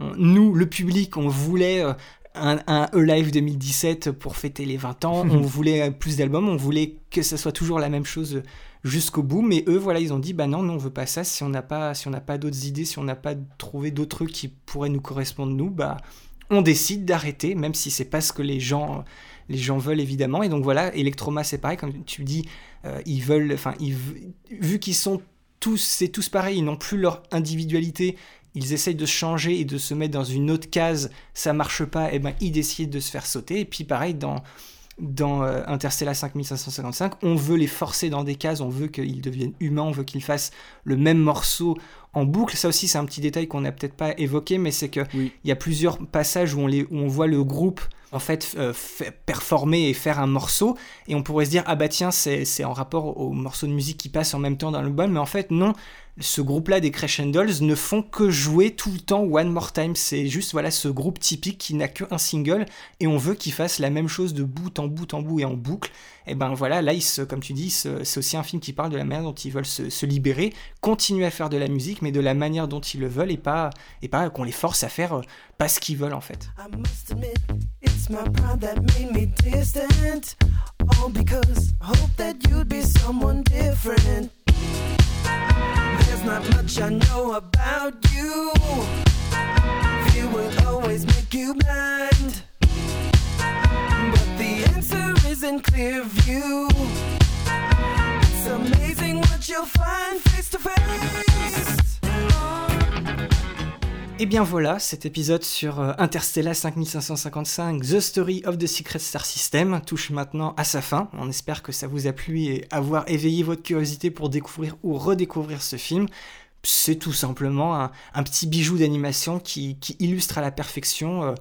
on- nous, le public, on voulait euh, un, un E-Live 2017 pour fêter les 20 ans. on voulait euh, plus d'albums. On voulait que ça soit toujours la même chose jusqu'au bout. Mais eux, voilà, ils ont dit, bah non, non, on veut pas ça. Si on n'a pas, si on n'a pas d'autres idées, si on n'a pas trouvé d'autres trucs qui pourraient nous correspondre nous, bah on décide d'arrêter, même si c'est pas ce que les gens les gens veulent évidemment. Et donc voilà, Electroma c'est pareil, comme tu dis, euh, ils veulent, enfin, vu qu'ils sont tous, c'est tous pareil, ils n'ont plus leur individualité, ils essayent de se changer et de se mettre dans une autre case, ça marche pas, et ben ils décident de se faire sauter. Et puis pareil dans dans euh, Interstellar 5555, on veut les forcer dans des cases, on veut qu'ils deviennent humains, on veut qu'ils fassent le même morceau en boucle. Ça aussi, c'est un petit détail qu'on n'a peut-être pas évoqué, mais c'est que Oui. il y a plusieurs passages où on, les, où on voit le groupe en fait euh, performer et faire un morceau et on pourrait se dire ah bah tiens c'est en rapport au morceau de musique qui passe en même temps dans l'album mais en fait non ce groupe-là des Crescendos ne font que jouer tout le temps One More Time. C'est juste voilà ce groupe typique qui n'a qu'un single et on veut qu'ils fassent la même chose de bout en bout en bout et en boucle. Et ben voilà, là, ils comme tu dis, c'est aussi un film qui parle de la manière dont ils veulent se, libérer, continuer à faire de la musique, mais de la manière dont ils le veulent et pas, et pas qu'on les force à faire euh, pas ce qu'ils veulent en fait. It's my pride that made me distant. All because I hope that you'd be someone different. There's not much I know about you. Fear will always make you blind. But the answer is in clear view. It's amazing what you'll find face to face. Et bien voilà, cet épisode sur euh, Interstellar 5555, The Story of the Secret Star System, touche maintenant à sa fin. On espère que ça vous a plu et avoir éveillé votre curiosité pour découvrir ou redécouvrir ce film. C'est tout simplement un, petit bijou d'animation qui, qui illustre à la perfection euh,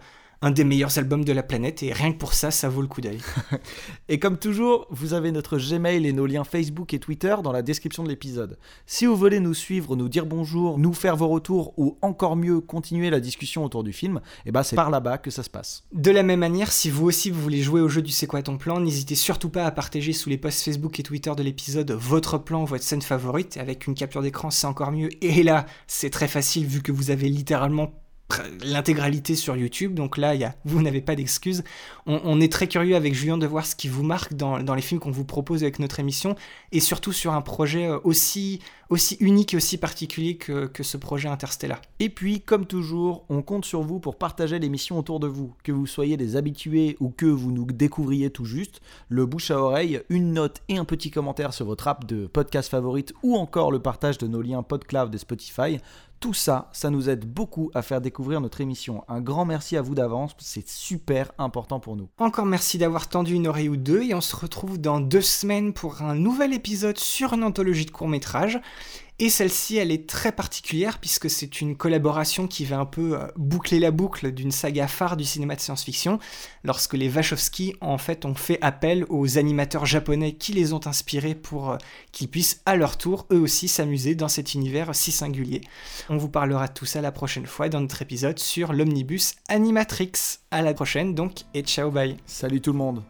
un des meilleurs albums de la planète et rien que pour ça, ça vaut le coup d'œil. Et comme toujours, vous avez notre Gmail et nos liens Facebook et Twitter dans la description de l'épisode. Si vous voulez nous suivre, nous dire bonjour, nous faire vos retours ou encore mieux continuer la discussion autour du film, et ben c'est par là-bas que ça se passe. De la même manière, si vous aussi vous voulez jouer au jeu du C'est quoi ton plan, n'hésitez surtout pas à partager sous les posts Facebook et Twitter de l'épisode votre plan, votre scène favorite. Avec une capture d'écran, c'est encore mieux. Et là, c'est très facile vu que vous avez littéralement l'intégralité sur YouTube. Donc là, y a, vous n'avez pas d'excuses. On, on est très curieux avec Julien de voir ce qui vous marque dans, dans les films qu'on vous propose avec notre émission. Et surtout sur un projet euh, aussi, aussi unique et aussi particulier que, que ce projet Interstellar. Et puis, comme toujours, on compte sur vous pour partager l'émission autour de vous. Que vous soyez des habitués ou que vous nous découvriez tout juste, le bouche à oreille, une note et un petit commentaire sur votre app de podcast favorite ou encore le partage de nos liens PodCloud et Spotify. Tout ça, ça nous aide beaucoup à faire découvrir notre émission. Un grand merci à vous d'avance, c'est super important pour nous. Encore merci d'avoir tendu une oreille ou deux et on se retrouve dans deux semaines pour un nouvel épisode sur une anthologie de courts-métrages. Et celle-ci, elle est très particulière puisque c'est une collaboration qui va un peu euh, boucler la boucle d'une saga phare du cinéma de science-fiction, lorsque les Wachowski, en fait, ont fait appel aux animateurs japonais qui les ont inspirés pour euh, qu'ils puissent à leur tour, eux aussi, s'amuser dans cet univers si singulier. On vous parlera de tout ça la prochaine fois dans notre épisode sur l'omnibus Animatrix. À la prochaine donc et ciao bye. Salut tout le monde